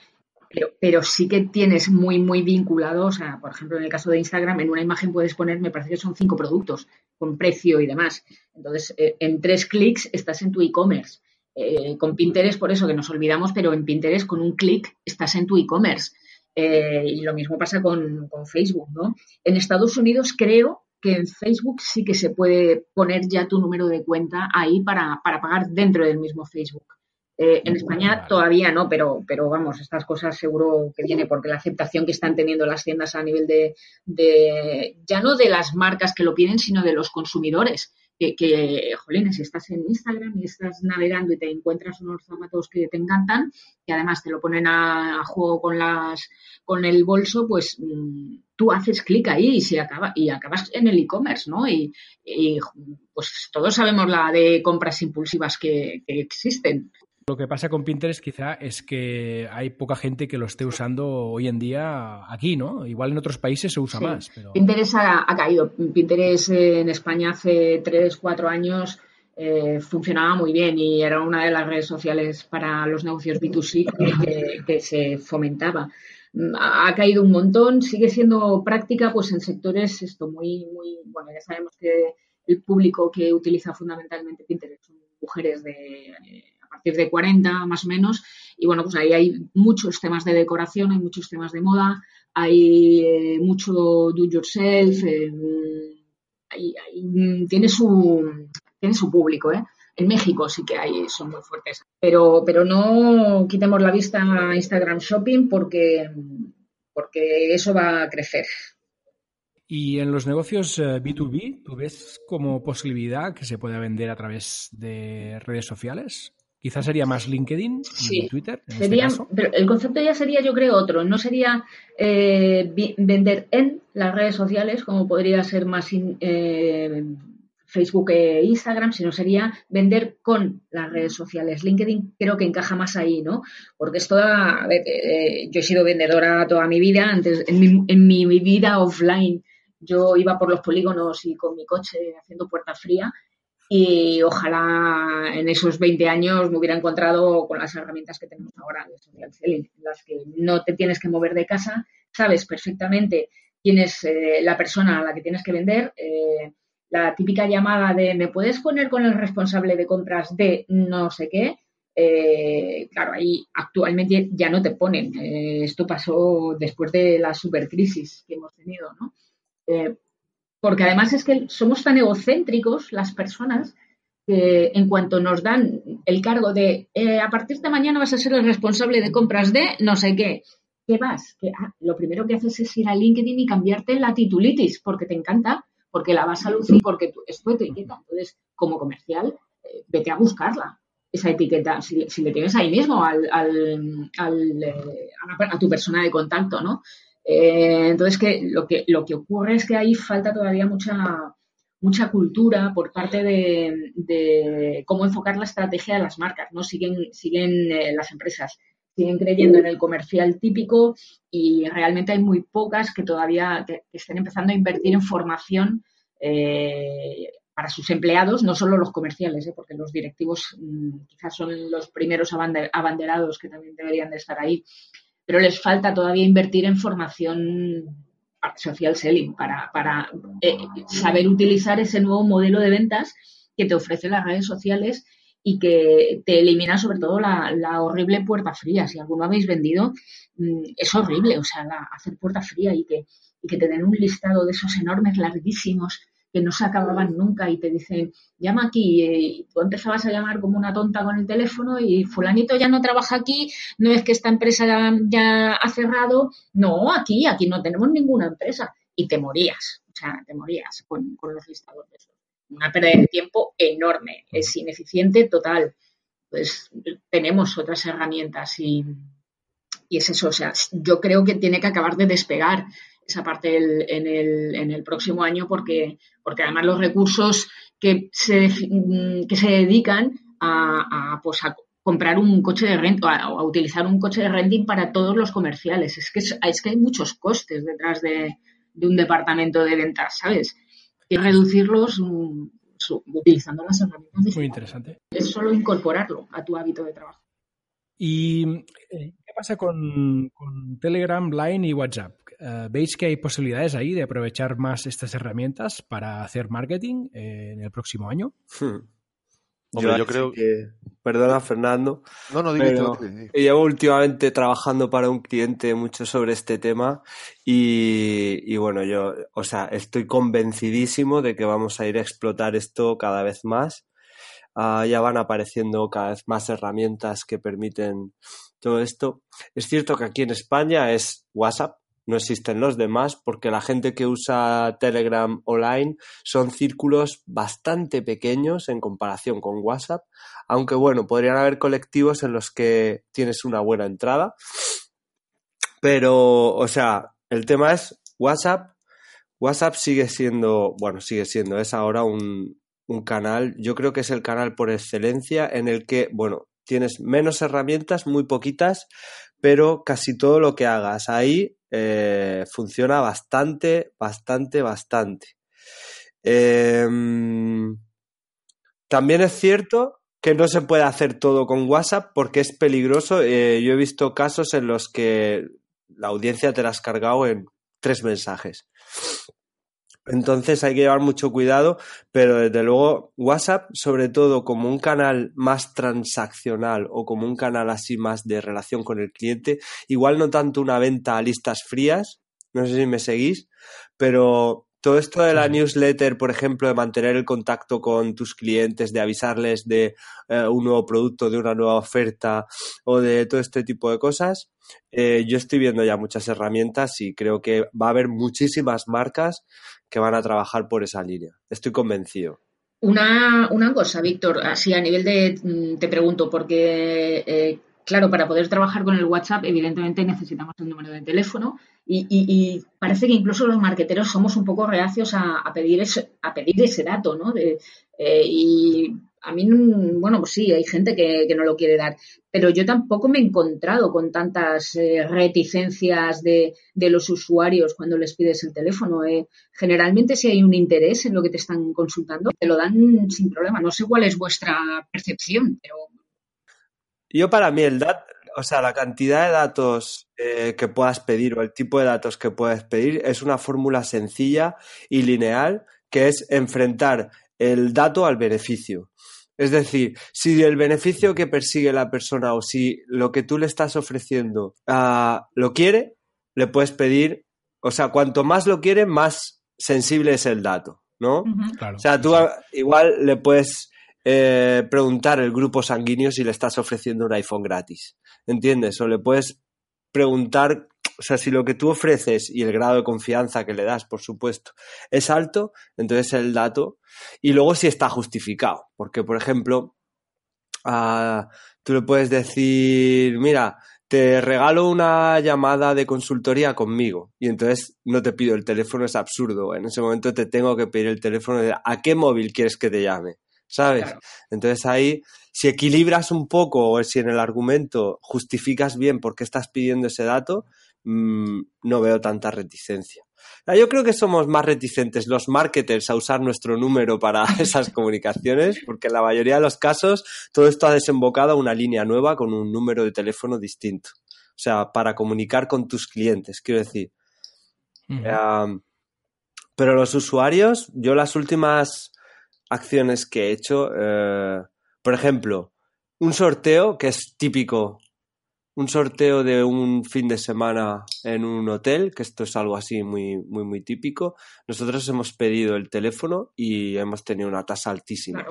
Pero, pero, sí que tienes muy, muy vinculado, o sea, por ejemplo, en el caso de Instagram, en una imagen puedes poner, me parece que son cinco productos con precio y demás. Entonces, eh, en tres clics estás en tu e-commerce. Eh, con Pinterest, por eso que nos olvidamos, pero en Pinterest con un clic estás en tu e-commerce. Eh, y lo mismo pasa con, Facebook, ¿no? En Estados Unidos creo que en Facebook sí que se puede poner ya tu número de cuenta ahí para pagar dentro del mismo Facebook. Eh, en España todavía no, pero, pero vamos, estas cosas seguro que viene porque la aceptación que están teniendo las tiendas a nivel de, de ya no de las marcas que lo piden, sino de los consumidores. Que, que, jolines, si estás en Instagram y estás navegando y te encuentras unos zapatos que te encantan, y además te lo ponen a, a juego con las con el bolso, pues mmm, tú haces clic ahí y se acaba y acabas en el e-commerce, ¿no? Y, y, pues todos sabemos la de compras impulsivas que, que existen. Lo que pasa con Pinterest quizá es que hay poca gente que lo esté usando hoy en día aquí, ¿no? Igual en otros países se usa sí. más. Pero... Pinterest ha, ha, caído. Pinterest en España hace 3, 4 años eh, funcionaba muy bien y era una de las redes sociales para los negocios B2C que, que se fomentaba. Ha caído un montón, sigue siendo práctica pues en sectores esto muy, muy, bueno, ya sabemos que el público que utiliza fundamentalmente Pinterest son mujeres de a partir de 40 más o menos. Y bueno, pues ahí hay muchos temas de decoración, hay muchos temas de moda, hay eh, mucho do yourself, eh, hay, tiene, su, tiene su público, ¿eh? En México sí que hay, son muy fuertes. Pero, pero no quitemos la vista a Instagram Shopping porque, porque eso va a crecer. Y en los negocios B2B, ¿tú ves como posibilidad que se pueda vender a través de redes sociales? Quizás sería más LinkedIn sí. y Twitter. En sería, este caso. Pero el concepto ya sería, yo creo, otro. No sería eh, vender en las redes sociales, como podría ser más in, eh, Facebook e Instagram, sino sería vender con las redes sociales. LinkedIn creo que encaja más ahí, ¿no? Porque esto, a ver, eh, yo he sido vendedora toda mi vida. Antes, en mi, en mi vida offline, yo iba por los polígonos y con mi coche haciendo puerta fría y ojalá en esos 20 años me hubiera encontrado con las herramientas que tenemos ahora selling, las que no te tienes que mover de casa, sabes perfectamente quién es eh, la persona a la que tienes que vender. Eh, la típica llamada de ¿me puedes poner con el responsable de compras de no sé qué? Eh, claro, ahí actualmente ya no te ponen. Esto pasó después de la supercrisis que hemos tenido, ¿no? Porque además es que somos tan egocéntricos las personas que en cuanto nos dan el cargo de eh, a partir de mañana vas a ser el responsable de compras de no sé qué, ¿qué vas? Que, ah, lo primero que haces es ir a LinkedIn y cambiarte la titulitis porque te encanta, porque la vas a lucir, porque tú, es tu etiqueta. Entonces, como comercial, eh, vete a buscarla, esa etiqueta, si, si le tienes ahí mismo al, al, al eh, a, a tu persona de contacto, ¿no? Eh, entonces, que lo, que lo que ocurre es que ahí falta todavía mucha, mucha cultura por parte de, cómo enfocar la estrategia de las marcas, ¿no? Siguen, siguen eh, las empresas, siguen creyendo en el comercial típico y realmente hay muy pocas que todavía que, estén empezando a invertir en formación eh, para sus empleados, no solo los comerciales, ¿eh? porque los directivos mmm, quizás son los primeros abanderados que también deberían de estar ahí pero les falta todavía invertir en formación social selling para, para eh, saber utilizar ese nuevo modelo de ventas que te ofrecen las redes sociales y que te elimina sobre todo la, la, horrible puerta fría. Si alguno habéis vendido, mmm, es horrible, o sea, hacer puerta fría y que, y que te den un listado de esos enormes, larguísimos, que no se acababan nunca y te dicen, llama aquí, eh, y tú empezabas a llamar como una tonta con el teléfono y fulanito ya no trabaja aquí, no es que esta empresa ya ha cerrado, no, aquí, aquí no tenemos ninguna empresa y te morías, o sea, te morías con, con los listados de eso. Una pérdida de tiempo enorme, es ineficiente total. Pues tenemos otras herramientas y, y es eso, o sea, yo creo que tiene que acabar de despegar esa parte el, en, el, en, el, próximo año porque, porque además los recursos que se, que se dedican a, pues a comprar un coche de renta o a, utilizar un coche de renting para todos los comerciales. Es que, es, que hay muchos costes detrás de, un departamento de ventas, ¿sabes? Y reducirlos mm, utilizando las herramientas Muy interesante. Es solo incorporarlo a tu hábito de trabajo. ¿Y eh, qué pasa con, Telegram, Line y WhatsApp? Eh, ¿Veis que hay posibilidades ahí de aprovechar más estas herramientas para hacer marketing eh, en el próximo año? Hmm yo, creo que. Perdona, Fernando. No, no, Llevo últimamente trabajando para un cliente mucho sobre este tema y, bueno, yo, o sea, estoy convencidísimo de que vamos a ir a explotar esto cada vez más. Ah, ya van apareciendo cada vez más herramientas que permiten todo esto. Es cierto que aquí en España es WhatsApp, no existen los demás porque la gente que usa Telegram online son círculos bastante pequeños en comparación con WhatsApp, aunque bueno, podrían haber colectivos en los que tienes una buena entrada. Pero, o sea, el tema es WhatsApp. WhatsApp sigue siendo, bueno, sigue siendo, es ahora un, un canal, yo creo que es el canal por excelencia en el que, bueno, tienes menos herramientas, muy poquitas, pero casi todo lo que hagas ahí eh, funciona bastante, bastante, bastante. Em, también es cierto que no se puede hacer todo con WhatsApp porque es peligroso. Eh, yo he visto casos en los que la audiencia te la has cargado en tres mensajes. Entonces hay que llevar mucho cuidado, pero desde luego WhatsApp, sobre todo como un canal más transaccional o como un canal así más de relación con el cliente, igual no tanto una venta a listas frías, no sé si me seguís, pero todo esto de la newsletter, por ejemplo, de mantener el contacto con tus clientes, de avisarles de eh, un nuevo producto, de una nueva oferta o de todo este tipo de cosas, eh, yo estoy viendo ya muchas herramientas y creo que va a haber muchísimas marcas que van a trabajar por esa línea. Estoy convencido. Una, una cosa, Víctor, así a nivel de, mm, te pregunto, porque eh, claro, para poder trabajar con el WhatsApp, evidentemente necesitamos un número de teléfono y, parece que incluso los marqueteros somos un poco reacios a, pedir, ese, a pedir ese dato, ¿no? De, eh, y a mí, bueno, pues sí, hay gente que, no lo quiere dar, pero yo tampoco me he encontrado con tantas eh, reticencias de, los usuarios cuando les pides el teléfono. Eh. Generalmente, si hay un interés en lo que te están consultando, te lo dan sin problema. No sé cuál es vuestra percepción, pero. Yo, para mí, el dato, o sea, la cantidad de datos eh, que puedas pedir o el tipo de datos que puedes pedir es una fórmula sencilla y lineal que es enfrentar el dato al beneficio. Es decir, si el beneficio que persigue la persona o si lo que tú le estás ofreciendo uh, lo quiere, le puedes pedir, o sea, cuanto más lo quiere, más sensible es el dato, ¿no? o sea, tú igual le puedes eh, preguntar el grupo sanguíneo si le estás ofreciendo un iPhone gratis, ¿entiendes? O le puedes preguntar o sea, si lo que tú ofreces y el grado de confianza que le das, por supuesto, es alto, entonces el dato. Y luego si está justificado. Porque, por ejemplo, ah, tú le puedes decir, mira, te regalo una llamada de consultoría conmigo. Y entonces no te pido el teléfono, es absurdo. En ese momento te tengo que pedir el teléfono de a qué móvil quieres que te llame. ¿Sabes? Entonces ahí, si equilibras un poco o si en el argumento justificas bien por qué estás pidiendo ese dato, Mm, no veo tanta reticencia. Yo creo que somos más reticentes los marketers a usar nuestro número para esas comunicaciones, porque en la mayoría de los casos todo esto ha desembocado a una línea nueva con un número de teléfono distinto. O sea, para comunicar con tus clientes, quiero decir. pero los usuarios, yo las últimas acciones que he hecho, eh, por ejemplo, un sorteo que es típico un sorteo de un fin de semana en un hotel, que esto es algo así muy, muy, muy típico. Nosotros hemos pedido el teléfono y hemos tenido una tasa altísima.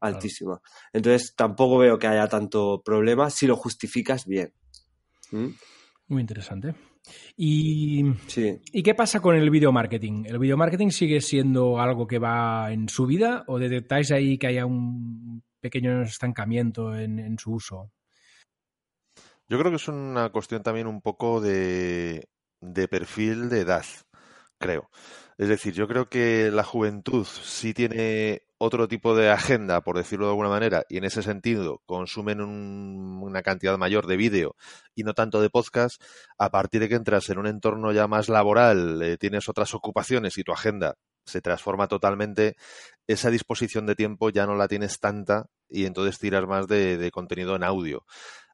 Altísima. Entonces tampoco veo que haya tanto problema si lo justificas bien. ¿Mm? Muy interesante. ¿Y, ¿Y qué pasa con el video marketing? ¿El video marketing sigue siendo algo que va en su vida o detectáis ahí que haya un pequeño estancamiento en su uso? Yo creo que es una cuestión también un poco de, de perfil de edad, creo. Es decir, yo creo que la juventud sí tiene otro tipo de agenda, por decirlo de alguna manera, y en ese sentido consumen una cantidad mayor de vídeo y no tanto de podcast, a partir de que entras en un entorno ya más laboral, eh, tienes otras ocupaciones y tu agenda se transforma totalmente, esa disposición de tiempo ya no la tienes tanta y entonces tiras más de contenido en audio.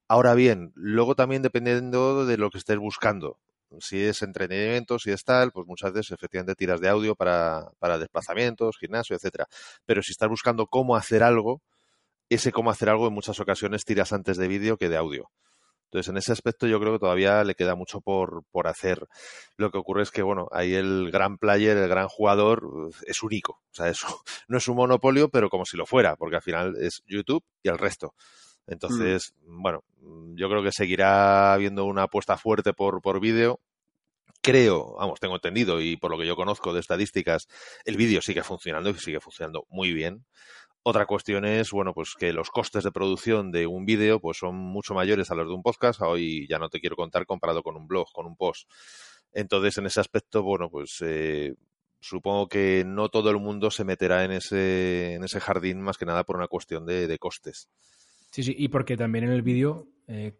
Ahora bien, luego también dependiendo de lo que estés buscando si es entretenimiento, si es tal, pues muchas veces efectivamente tiras de audio para, para desplazamientos, gimnasio, etcétera. Pero si estás buscando cómo hacer algo, ese cómo hacer algo en muchas ocasiones tiras antes de vídeo que de audio. Entonces, en ese aspecto yo creo que todavía le queda mucho por, por hacer. Lo que ocurre es que, bueno, ahí el gran player, el gran jugador es único. O sea, eso no es un monopolio, pero como si lo fuera, porque al final es YouTube y el resto. Mm. Entonces, bueno, yo creo que seguirá habiendo una apuesta fuerte por, por vídeo. Creo, vamos, tengo entendido y por lo que yo conozco de estadísticas, el vídeo sigue funcionando y sigue funcionando muy bien. Otra cuestión es, bueno, pues que los costes de producción de un vídeo pues son mucho mayores a los de un podcast. Hoy ya no te quiero contar comparado con un blog, con un post. Entonces, en ese aspecto, bueno, pues eh, supongo que no todo el mundo se meterá en ese, en ese jardín más que nada por una cuestión de, de costes. Sí, sí, y porque también en el vídeo eh,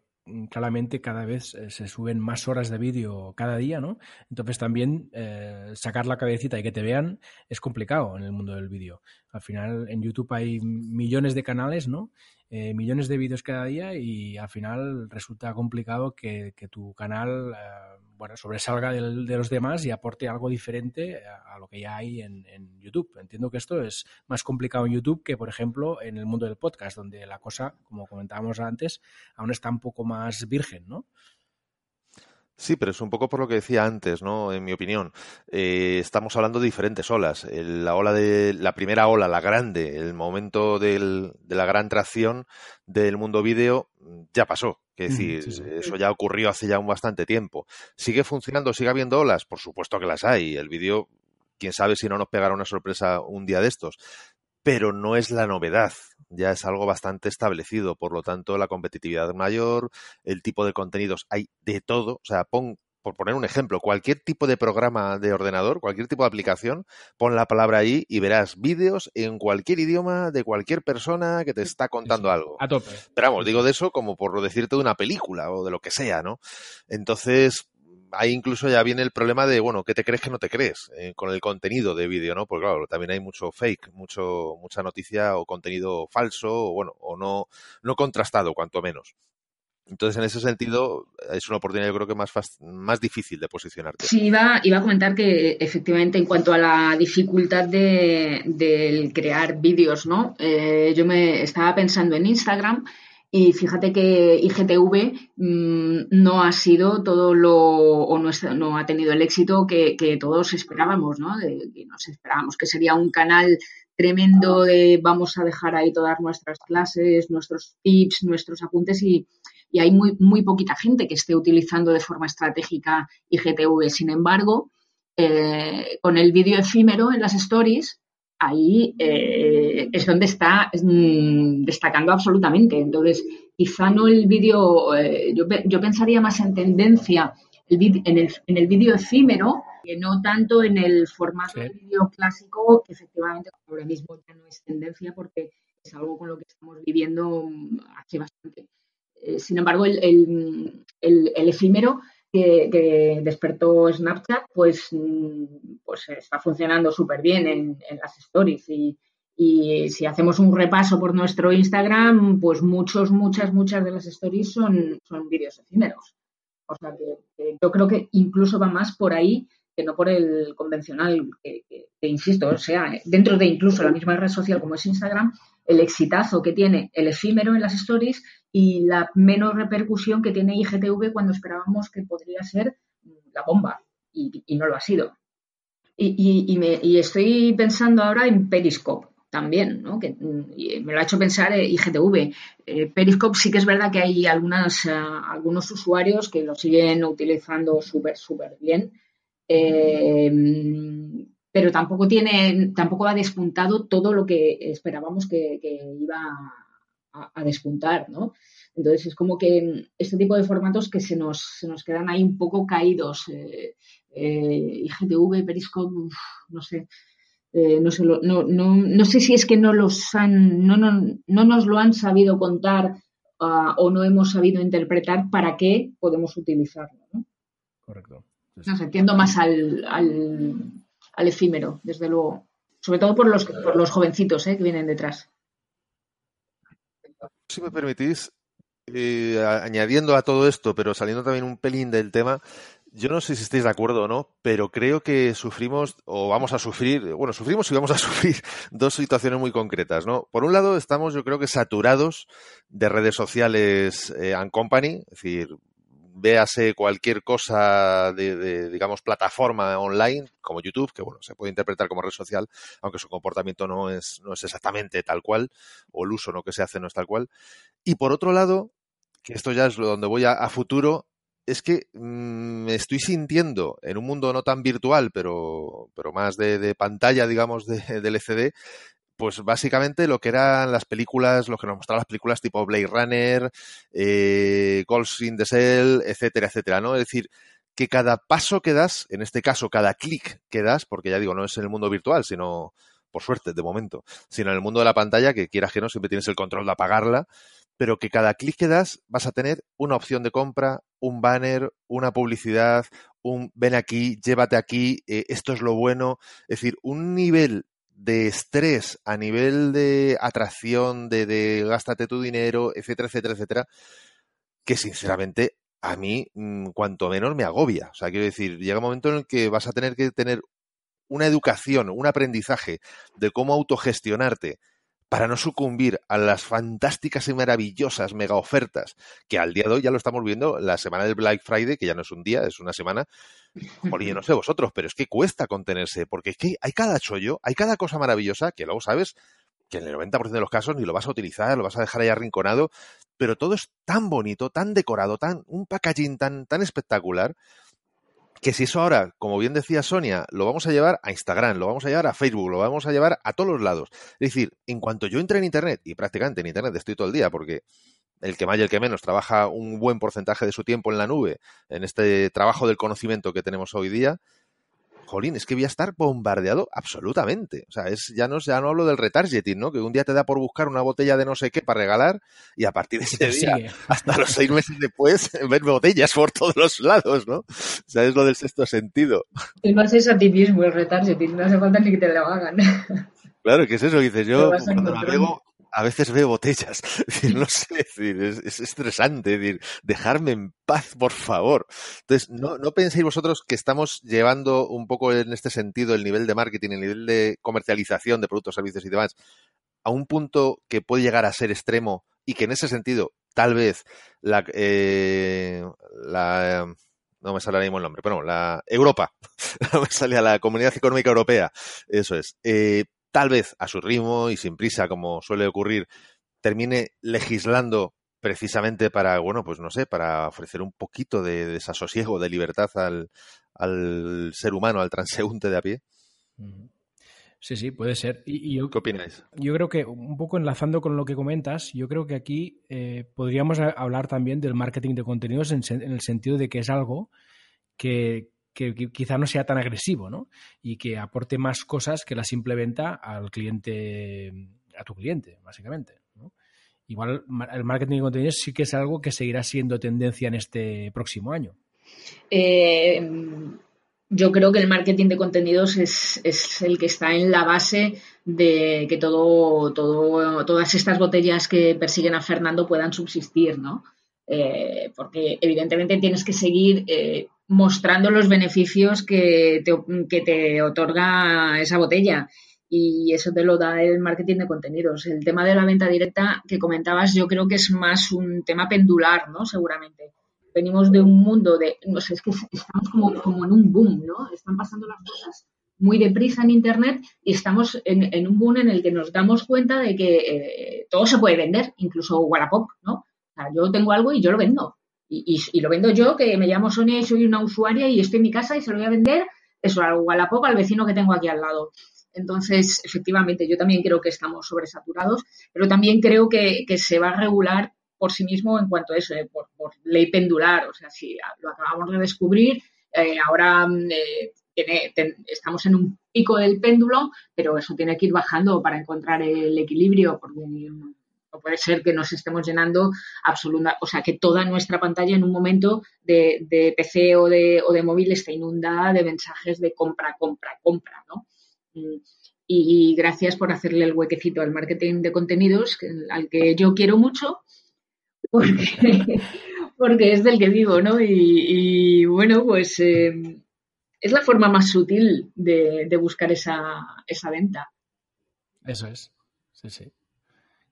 claramente cada vez eh, se suben más horas de vídeo cada día, ¿no? Entonces también eh, sacar la cabecita y que te vean es complicado en el mundo del vídeo. Al final en YouTube hay millones de canales, ¿no? Eh, millones de vídeos cada día y al final resulta complicado que, tu canal eh, bueno, sobresalga de los demás y aporte algo diferente a, lo que ya hay en, YouTube. Entiendo que esto es más complicado en YouTube que, por ejemplo, en el mundo del podcast, donde la cosa, como comentábamos antes, aún está un poco más virgen, ¿no? Sí, pero es un poco por lo que decía antes, ¿no? En mi opinión. Eh, estamos hablando de diferentes olas. la ola de, la primera ola, la grande, el momento del, de la gran tracción del mundo vídeo, ya pasó. Es decir, eso ya ocurrió hace ya un bastante tiempo. ¿Sigue funcionando? ¿Sigue habiendo olas? Por supuesto que las hay. El vídeo, quién sabe si no nos pegará una sorpresa un día de estos. Pero no es la novedad ya es algo bastante establecido. Por lo tanto, la competitividad mayor, el tipo de contenidos, hay de todo. O sea, pon, por poner un ejemplo, cualquier tipo de programa de ordenador, cualquier tipo de aplicación, pon la palabra ahí y verás vídeos en cualquier idioma de cualquier persona que te está contando algo. A tope. Pero vamos, digo de eso como por decirte de una película o de lo que sea, ¿no? Entonces, ahí incluso ya viene el problema de, bueno, ¿qué te crees que no te crees eh, con el contenido de vídeo, no? Porque claro, también hay mucho fake, mucho, mucha noticia o contenido falso, o bueno, o no, no contrastado, cuanto menos. Entonces, en ese sentido, es una oportunidad yo creo que más, más difícil de posicionarte. Sí, iba, iba a comentar que efectivamente en cuanto a la dificultad de, crear vídeos, ¿no? Eh, yo me estaba pensando en Instagram y fíjate que IGTV mm, no ha sido todo lo, o no, ha tenido el éxito que, todos esperábamos, ¿no? que nos esperábamos que sería un canal tremendo de vamos a dejar ahí todas nuestras clases, nuestros tips, nuestros apuntes y, hay muy, muy poquita gente que esté utilizando de forma estratégica IGTV. Sin embargo, eh, con el vídeo efímero en las stories, ahí eh, es donde está mm, destacando absolutamente. Entonces, quizá no el vídeo, eh, yo, pensaría más en tendencia en, el, vídeo efímero, que no tanto en el formato de vídeo clásico, que efectivamente ahora mismo ya no es tendencia porque es algo con lo que estamos viviendo mm, hace bastante. Eh, sin embargo, el efímero que, despertó Snapchat, pues, mm, pues está funcionando súper bien en, las stories. Y, si hacemos un repaso por nuestro Instagram, pues muchos, muchas, muchas de las stories son, son vídeos efímeros. O sea que, yo creo que incluso va más por ahí que no por el convencional, que, insisto, o sea, dentro de incluso la misma red social como es Instagram, el exitazo que tiene el efímero en las stories y la menos repercusión que tiene IGTV cuando esperábamos que podría ser la bomba y, no lo ha sido. Y, estoy pensando ahora en Periscope también, ¿no? que me lo ha hecho pensar IGTV. Eh, Periscope sí que es verdad que hay eh, algunos usuarios que lo siguen utilizando súper, súper bien. Eh, pero tampoco tiene, tampoco ha despuntado todo lo que esperábamos que, iba a, despuntar, ¿no? Entonces es como que este tipo de formatos que se nos, se nos quedan ahí un poco caídos. Eh, eh, IGTV, Periscope, no sé. Eh, no, sé no, no, no, sé si es que no los han, no, no, no nos lo han sabido contar uh, o no hemos sabido interpretar para qué podemos utilizarlo. ¿no? Correcto. Entiendo más al, al, al, efímero, desde luego. Sobre todo por los, por los jovencitos ¿eh? que vienen detrás. Si me permitís, eh, añadiendo a todo esto, pero saliendo también un pelín del tema, yo no sé si estáis de acuerdo o no, pero creo que sufrimos o vamos a sufrir, bueno, sufrimos y vamos a sufrir dos situaciones muy concretas, ¿no? Por un lado, estamos yo creo que saturados de redes sociales eh, and company, es decir, véase cualquier cosa de, de, digamos, plataforma online, como YouTube, que bueno, se puede interpretar como red social, aunque su comportamiento no es, no es exactamente tal cual, o el uso no que se hace no es tal cual. Y por otro lado, que esto ya es lo donde voy a, futuro, es que mmm, me estoy sintiendo en un mundo no tan virtual, pero, pero más de, de pantalla, digamos, de, del LCD, pues básicamente lo que eran las películas, lo que nos mostraban las películas tipo Blade Runner, eh, Ghost in the Shell, etcétera, etcétera, ¿no? Es decir, que cada paso que das, en este caso cada clic que das, porque ya digo, no es en el mundo virtual, sino, por suerte, de momento, sino en el mundo de la pantalla, que quieras que no, siempre tienes el control de apagarla, pero que cada clic que das vas a tener una opción de compra, un banner, una publicidad, un ven aquí, llévate aquí, eh, esto es lo bueno. Es decir, un nivel de estrés a nivel de atracción, de, de gástate tu dinero, etcétera, etcétera, etcétera, que sinceramente a mí mm, cuanto menos me agobia. O sea, quiero decir, llega un momento en el que vas a tener que tener una educación, un aprendizaje de cómo autogestionarte para no sucumbir a las fantásticas y maravillosas mega ofertas que al día de hoy ya lo estamos viendo, la semana del Black Friday, que ya no es un día, es una semana. Jolín, no sé vosotros, pero es que cuesta contenerse, porque es que hay cada chollo, hay cada cosa maravillosa que luego sabes que en el 90% de los casos ni lo vas a utilizar, lo vas a dejar ahí arrinconado, pero todo es tan bonito, tan decorado, tan un packaging tan, tan espectacular que si eso ahora, como bien decía Sonia, lo vamos a llevar a Instagram, lo vamos a llevar a Facebook, lo vamos a llevar a todos los lados. Es decir, en cuanto yo entre en Internet, y prácticamente en Internet estoy todo el día, porque el que más y el que menos trabaja un buen porcentaje de su tiempo en la nube, en este trabajo del conocimiento que tenemos hoy día, jolín, es que voy a estar bombardeado absolutamente. O sea, es, ya, no, ya no hablo del retargeting, ¿no? Que un día te da por buscar una botella de no sé qué para regalar y a partir de ese día, sí. hasta los seis meses después, ver botellas por todos los lados, ¿no? O sea, es lo del sexto sentido. Y haces a ti mismo el retargeting, no hace falta ni que te lo hagan. Claro, que es eso, dices yo, cuando navego, a veces veo botellas. no sé, es, es, estresante. decir, dejarme en paz, por favor. Entonces, no, no penséis vosotros que estamos llevando un poco en este sentido el nivel de marketing, el nivel de comercialización de productos, servicios y demás a un punto que puede llegar a ser extremo y que en ese sentido, tal vez, la, eh, la no me sale ahora mismo el nombre, pero no, la Europa, no me sale a la Comunidad Económica Europea, eso es, eh, tal vez a su ritmo y sin prisa, como suele ocurrir, termine legislando precisamente para, bueno, pues no sé, para ofrecer un poquito de desasosiego, de libertad al, al ser humano, al transeúnte de a pie. Sí, sí, puede ser. Y, y yo, ¿Qué opináis? Yo creo que, un poco enlazando con lo que comentas, yo creo que aquí eh, podríamos hablar también del marketing de contenidos en, en, el sentido de que es algo que, que, quizá no sea tan agresivo, ¿no? Y que aporte más cosas que la simple venta al cliente, a tu cliente, básicamente. Igual el marketing de contenidos sí que es algo que seguirá siendo tendencia en este próximo año. Eh, yo creo que el marketing de contenidos es, es, el que está en la base de que todo, todo, todas estas botellas que persiguen a Fernando puedan subsistir, ¿no? Eh, porque evidentemente tienes que seguir eh, mostrando los beneficios que te, que te otorga esa botella y eso te lo da el marketing de contenidos. El tema de la venta directa que comentabas yo creo que es más un tema pendular, ¿no? Seguramente. Venimos de un mundo de, no sé, es que estamos como, como en un boom, ¿no? Están pasando las cosas muy deprisa en Internet y estamos en, en un boom en el que nos damos cuenta de que eh, todo se puede vender, incluso Wallapop, ¿no? O sea, yo tengo algo y yo lo vendo. Y, lo vendo yo, que me llamo Sonia y soy una usuaria y estoy en mi casa y se lo voy a vender eso, al Wallapop, al vecino que tengo aquí al lado. Entonces, efectivamente, yo también creo que estamos sobresaturados, pero también creo que, se va a regular por sí mismo en cuanto a eso, eh, por, ley pendular. O sea, si lo acabamos de descubrir, eh, ahora eh, estamos en un pico del péndulo, pero eso tiene que ir bajando para encontrar el equilibrio, porque no puede ser que nos estemos llenando absoluta, o sea, que toda nuestra pantalla en un momento de, PC o de, o de móvil esté inundada de mensajes de compra, compra, compra, ¿no? Mm, y, gracias por hacerle el huequecito al marketing de contenidos, al que yo quiero mucho, porque, porque es del que vivo, ¿no? Y, bueno, pues eh, es la forma más sutil de, de buscar esa, esa venta. Eso es, sí, sí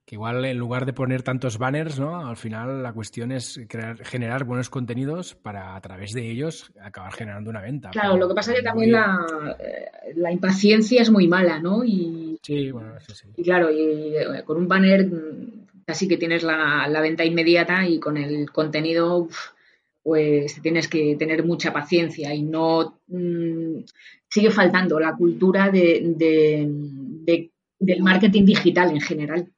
que igual en lugar de poner tantos banners, ¿no? Al final la cuestión es crear, generar buenos contenidos para a través de ellos acabar generando una venta. Claro, lo que pasa es que también la, eh, la, impaciencia es muy mala, ¿no? Y, sí, bueno, sí, sí. Y claro, y eh, con un banner mm, casi que tienes la, la venta inmediata y con el contenido pues tienes que tener mucha paciencia y no mm, sigue faltando la cultura de, de, del marketing digital en general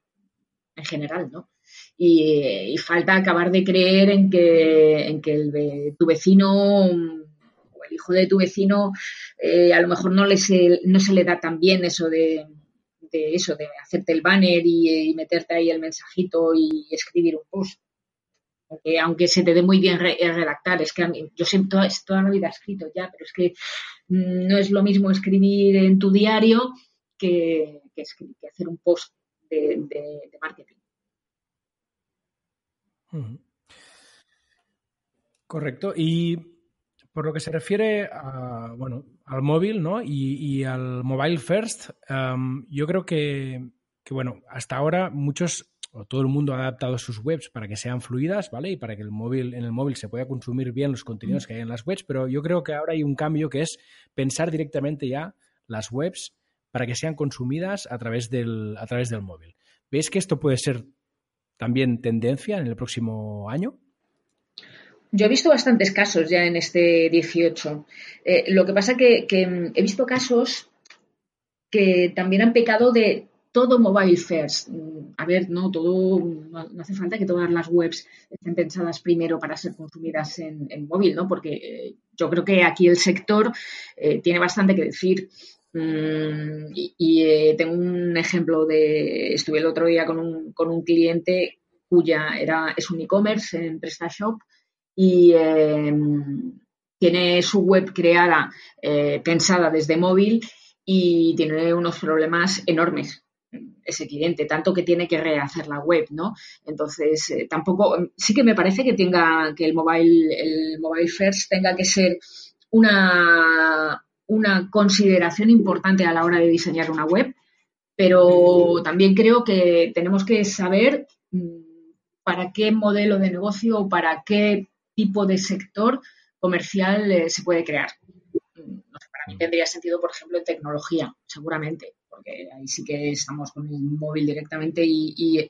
en general, ¿no? Y, falta acabar de creer en que, en que el, tu vecino o el hijo de tu vecino eh, a lo mejor no, le se, no se le da tan bien eso de, eso, de hacerte el banner y, meterte ahí el mensajito y escribir un post. Porque aunque se te dé muy bien redactar, es que a yo siempre toda, toda la vida he escrito ya, pero es que mm, no es lo mismo escribir en tu diario que, que hacer un post de, marketing. Correcto. Y por lo que se refiere a, bueno, al móvil ¿no? y, al mobile first, em, yo creo que, bueno, hasta ahora muchos o todo el mundo ha adaptado sus webs para que sean fluidas, ¿vale? Y para que el móvil, en el móvil se pueda consumir bien los contenidos que hay en las webs, pero yo creo que ahora hay un cambio que es pensar directamente ya las webs para que sean consumidas a través del, a través del móvil. ¿Ves que esto puede ser también tendencia en el próximo año? Yo he visto bastantes casos ya en este 18. Eh, lo que pasa que, que mm, he visto casos que también han pecado de todo mobile first. Mm, a ver, no todo, no, hace falta que todas las webs estén pensadas primero para ser consumidas en, móvil, ¿no? Porque eh, yo creo que aquí el sector eh, tiene bastante que decir. Mm, y, eh, tengo un ejemplo de, estuve el otro día con un, con un cliente cuya era, es un e-commerce en PrestaShop y em, tiene su web creada, eh, pensada desde móvil y tiene unos problemas enormes ese cliente, tanto que tiene que rehacer la web, ¿no? Entonces, eh, tampoco, sí que me parece que tenga, que el mobile, el mobile first tenga que ser una, una consideración importante a la hora de diseñar una web, pero también creo que tenemos que saber mm, para qué modelo de negocio o para qué tipo de sector comercial eh, se puede crear. Mm, para mí tendría sentido, por ejemplo, en tecnología, seguramente, porque ahí sí que estamos con el móvil directamente y,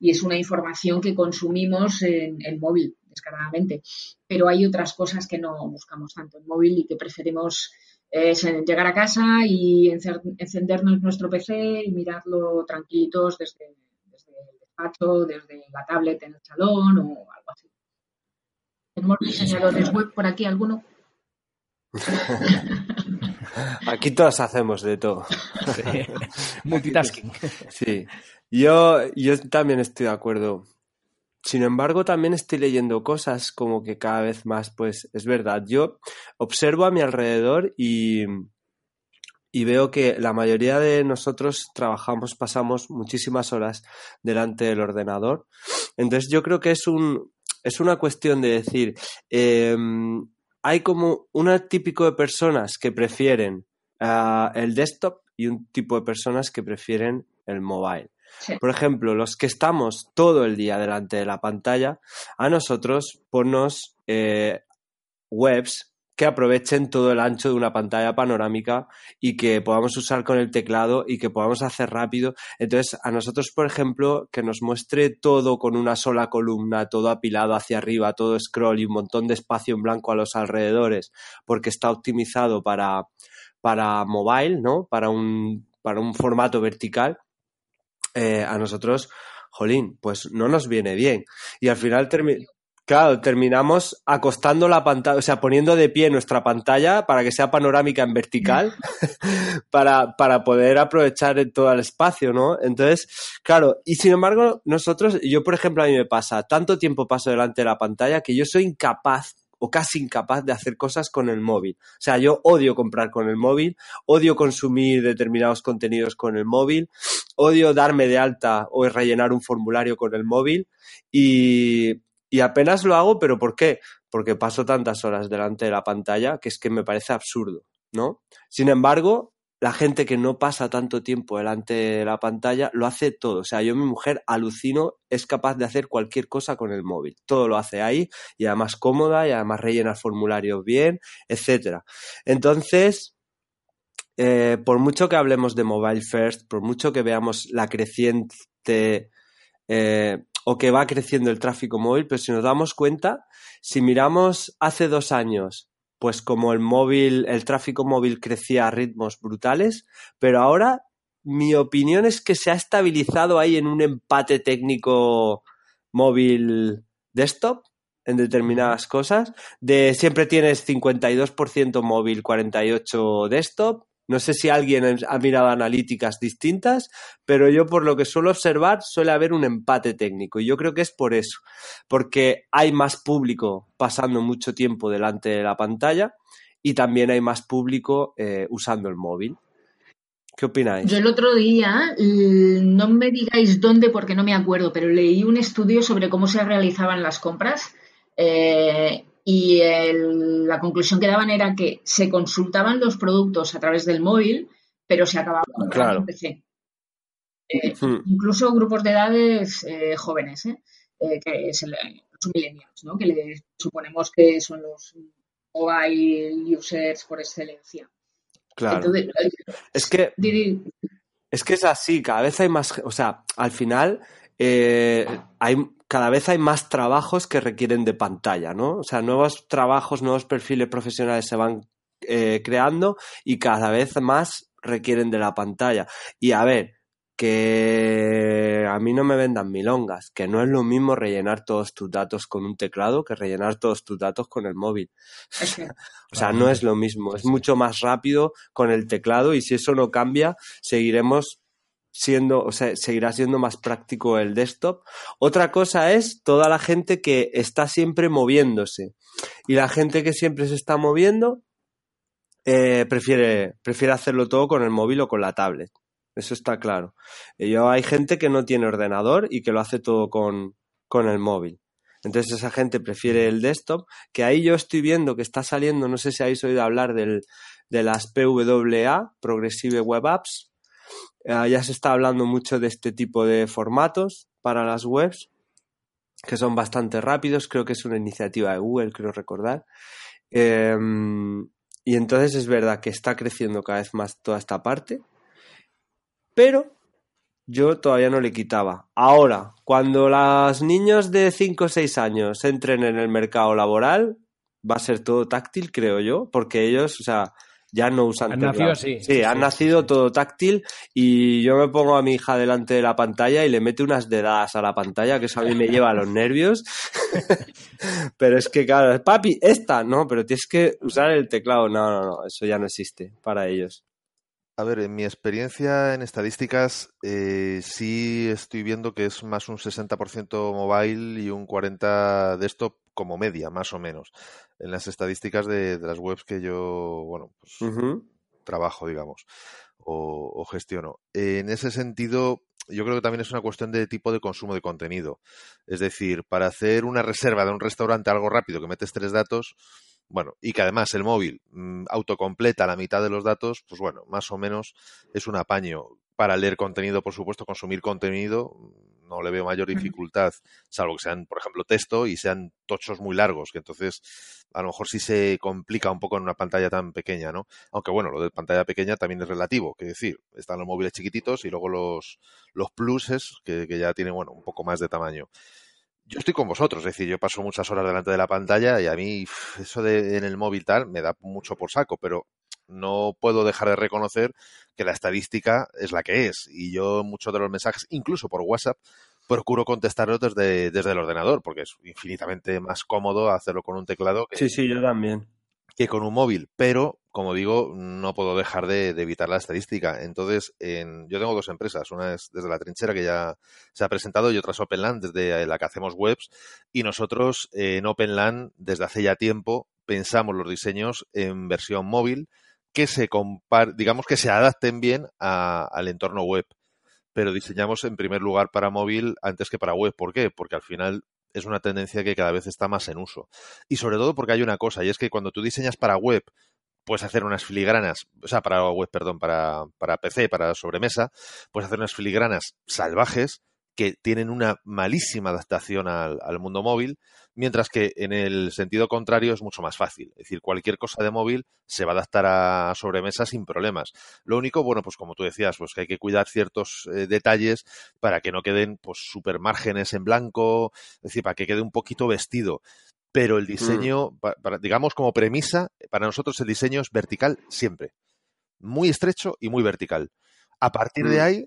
es una información que consumimos en, en móvil, descaradamente. Pero hay otras cosas que no buscamos tanto en móvil y que preferimos es llegar a casa y encendernos nuestro PC y mirarlo tranquilitos desde, desde, el despacho, desde la tablet en el salón o algo así. ¿Tenemos diseñadores web por aquí alguno? Aquí todos hacemos de todo. Multitasking. Sí. Yo, yo también estoy de acuerdo. Sin embargo, también estoy leyendo cosas como que cada vez más, pues es verdad. Yo observo a mi alrededor y, y veo que la mayoría de nosotros trabajamos, pasamos muchísimas horas delante del ordenador. Entonces yo creo que es un es una cuestión de decir, em, hay como un típico de personas que prefieren ah, el desktop y un tipo de personas que prefieren el mobile. Por ejemplo, los que estamos todo el día delante de la pantalla, a nosotros ponnos eh, webs que aprovechen todo el ancho de una pantalla panorámica y que podamos usar con el teclado y que podamos hacer rápido. Entonces, a nosotros, por ejemplo, que nos muestre todo con una sola columna, todo apilado hacia arriba, todo scroll y un montón de espacio en blanco a los alrededores, porque está optimizado para, para mobile, ¿no? Para un, para un formato vertical, eh, a nosotros, jolín, pues no nos viene bien. Y al final Claro, terminamos acostando la pantalla, o sea, poniendo de pie nuestra pantalla para que sea panorámica en vertical, para, para poder aprovechar todo el espacio, ¿no? Entonces, claro, y sin embargo, nosotros, yo por ejemplo, a mí me pasa, tanto tiempo paso delante de la pantalla que yo soy incapaz o casi incapaz de hacer cosas con el móvil. O sea, yo odio comprar con el móvil, odio consumir determinados contenidos con el móvil, odio darme de alta o rellenar un formulario con el móvil y y apenas lo hago, pero ¿por qué? Porque paso tantas horas delante de la pantalla que es que me parece absurdo, ¿no? Sin embargo, la gente que no pasa tanto tiempo delante de la pantalla lo hace todo. O sea, yo, mi mujer, alucino, es capaz de hacer cualquier cosa con el móvil. Todo lo hace ahí y además cómoda y además rellena formularios bien, etcétera. Entonces, eh, por mucho que hablemos de mobile first, por mucho que veamos la creciente eh, o que va creciendo el tráfico móvil, pero si nos damos cuenta, si miramos hace dos años, pues como el móvil, el tráfico móvil crecía a ritmos brutales, pero ahora mi opinión es que se ha estabilizado ahí en un empate técnico móvil desktop en determinadas cosas. De siempre tienes 52% móvil, 48 desktop. No sé si alguien ha mirado analíticas distintas, pero yo por lo que suelo observar suele haber un empate técnico y yo creo que es por eso, porque hay más público pasando mucho tiempo delante de la pantalla y también hay más público eh, usando el móvil. ¿Qué opináis? Yo el otro día, no me digáis dónde porque no me acuerdo, pero leí un estudio sobre cómo se realizaban las compras eh, y la conclusión que daban era que se consultaban los productos a través del móvil, pero se acababan claro. en PC. Eh, hmm. Incluso grupos de edades eh, jóvenes, ¿eh? que son millennials, ¿no? que le suponemos que son los mobile users por excelencia. Claro. es que es que es así, cada vez hay más, o sea, al final hay cada vez hay más trabajos que requieren de pantalla, ¿no? O sea, nuevos trabajos, nuevos perfiles profesionales se van eh, creando y cada vez más requieren de la pantalla. Y a ver, que a mí no me vendan milongas, que no es lo mismo rellenar todos tus datos con un teclado que rellenar todos tus datos con el móvil. o sea, no es lo mismo, es mucho más rápido con el teclado y si eso no cambia, seguiremos siendo, o sea, seguirá siendo más práctico el desktop. Otra cosa es toda la gente que está siempre moviéndose. Y la gente que siempre se está moviendo eh, prefiere, prefiere hacerlo todo con el móvil o con la tablet. Eso está claro. Yo, hay gente que no tiene ordenador y que lo hace todo con, con el móvil. Entonces esa gente prefiere el desktop, que ahí yo estoy viendo que está saliendo, no sé si habéis oído hablar del, de las PWA, Progressive Web Apps, eh, ya se está hablando mucho de este tipo de formatos para las webs, que son bastante rápidos. Creo que es una iniciativa de Google, creo recordar. Em, y entonces es verdad que está creciendo cada vez más toda esta parte. Pero yo todavía no le quitaba. Ahora, cuando los niños de 5 o 6 años entren en el mercado laboral, va a ser todo táctil, creo yo, porque ellos, o sea, ya no usan han nacido así. Sí, han nacido todo táctil y yo me pongo a mi hija delante de la pantalla y le mete unas dedadas a la pantalla, que eso a mí me lleva a los nervios. pero es que, claro, papi, esta, no, pero tienes que usar el teclado. No, no, no, eso ya no existe para ellos. A ver, en mi experiencia en estadísticas, eh, sí estoy viendo que es más un 60% mobile y un 40% desktop como media, más o menos, en las estadísticas de, las webs que yo, bueno, pues trabajo, digamos, o, gestiono. en ese sentido, yo creo que también es una cuestión de tipo de consumo de contenido. Es decir, para hacer una reserva de un restaurante algo rápido que metes tres datos, bueno, y que además el móvil mm, autocompleta la mitad de los datos, pues bueno, más o menos es un apaño. Para leer contenido, por supuesto, consumir contenido, mm, no le veo mayor dificultad, salvo que sean, por ejemplo, texto y sean tochos muy largos, que entonces a lo mejor sí se complica un poco en una pantalla tan pequeña, ¿no? Aunque bueno, lo de pantalla pequeña también es relativo, que decir, están los móviles chiquititos y luego los, los pluses, que, que ya tienen, bueno, un poco más de tamaño yo estoy con vosotros, es decir, yo paso muchas horas delante de la pantalla y a mí eso de en el móvil tal me da mucho por saco, pero no puedo dejar de reconocer que la estadística es la que es. Y yo muchos de los mensajes, incluso por WhatsApp, procuro contestarlos desde, desde el ordenador, porque es infinitamente más cómodo hacerlo con un teclado que, Sí, sí, yo también. Que con un móvil. Pero, como digo, no puedo dejar de, evitar la estadística. Entonces, en- yo tengo dos empresas. Una es desde la trinchera, que ya se ha presentado, y otra es OpenLAN, desde la que hacemos webs. Y nosotros eh, en OpenLAN, desde hace ya tiempo, pensamos los diseños en versión móvil que se digamos que se adapten bien al entorno web. Pero diseñamos en primer lugar para móvil antes que para web. ¿Por qué? Porque al final es una tendencia que cada vez está más en uso. Y sobre todo porque hay una cosa, y es que cuando tú diseñas para web, puedes hacer unas filigranas, o sea, para web, perdón, para, para PC, para sobremesa, puedes hacer unas filigranas salvajes que tienen una malísima adaptación al, al mundo móvil, mientras que en el sentido contrario es mucho más fácil. Es decir, cualquier cosa de móvil se va a adaptar a sobremesa sin problemas. Lo único, bueno, pues como tú decías, pues que hay que cuidar ciertos eh, detalles para que no queden pues super márgenes en blanco, es decir, para que quede un poquito vestido. Pero el diseño, para- digamos como premisa, para nosotros el diseño es vertical siempre. Muy estrecho y muy vertical. A partir de Mm. ahí,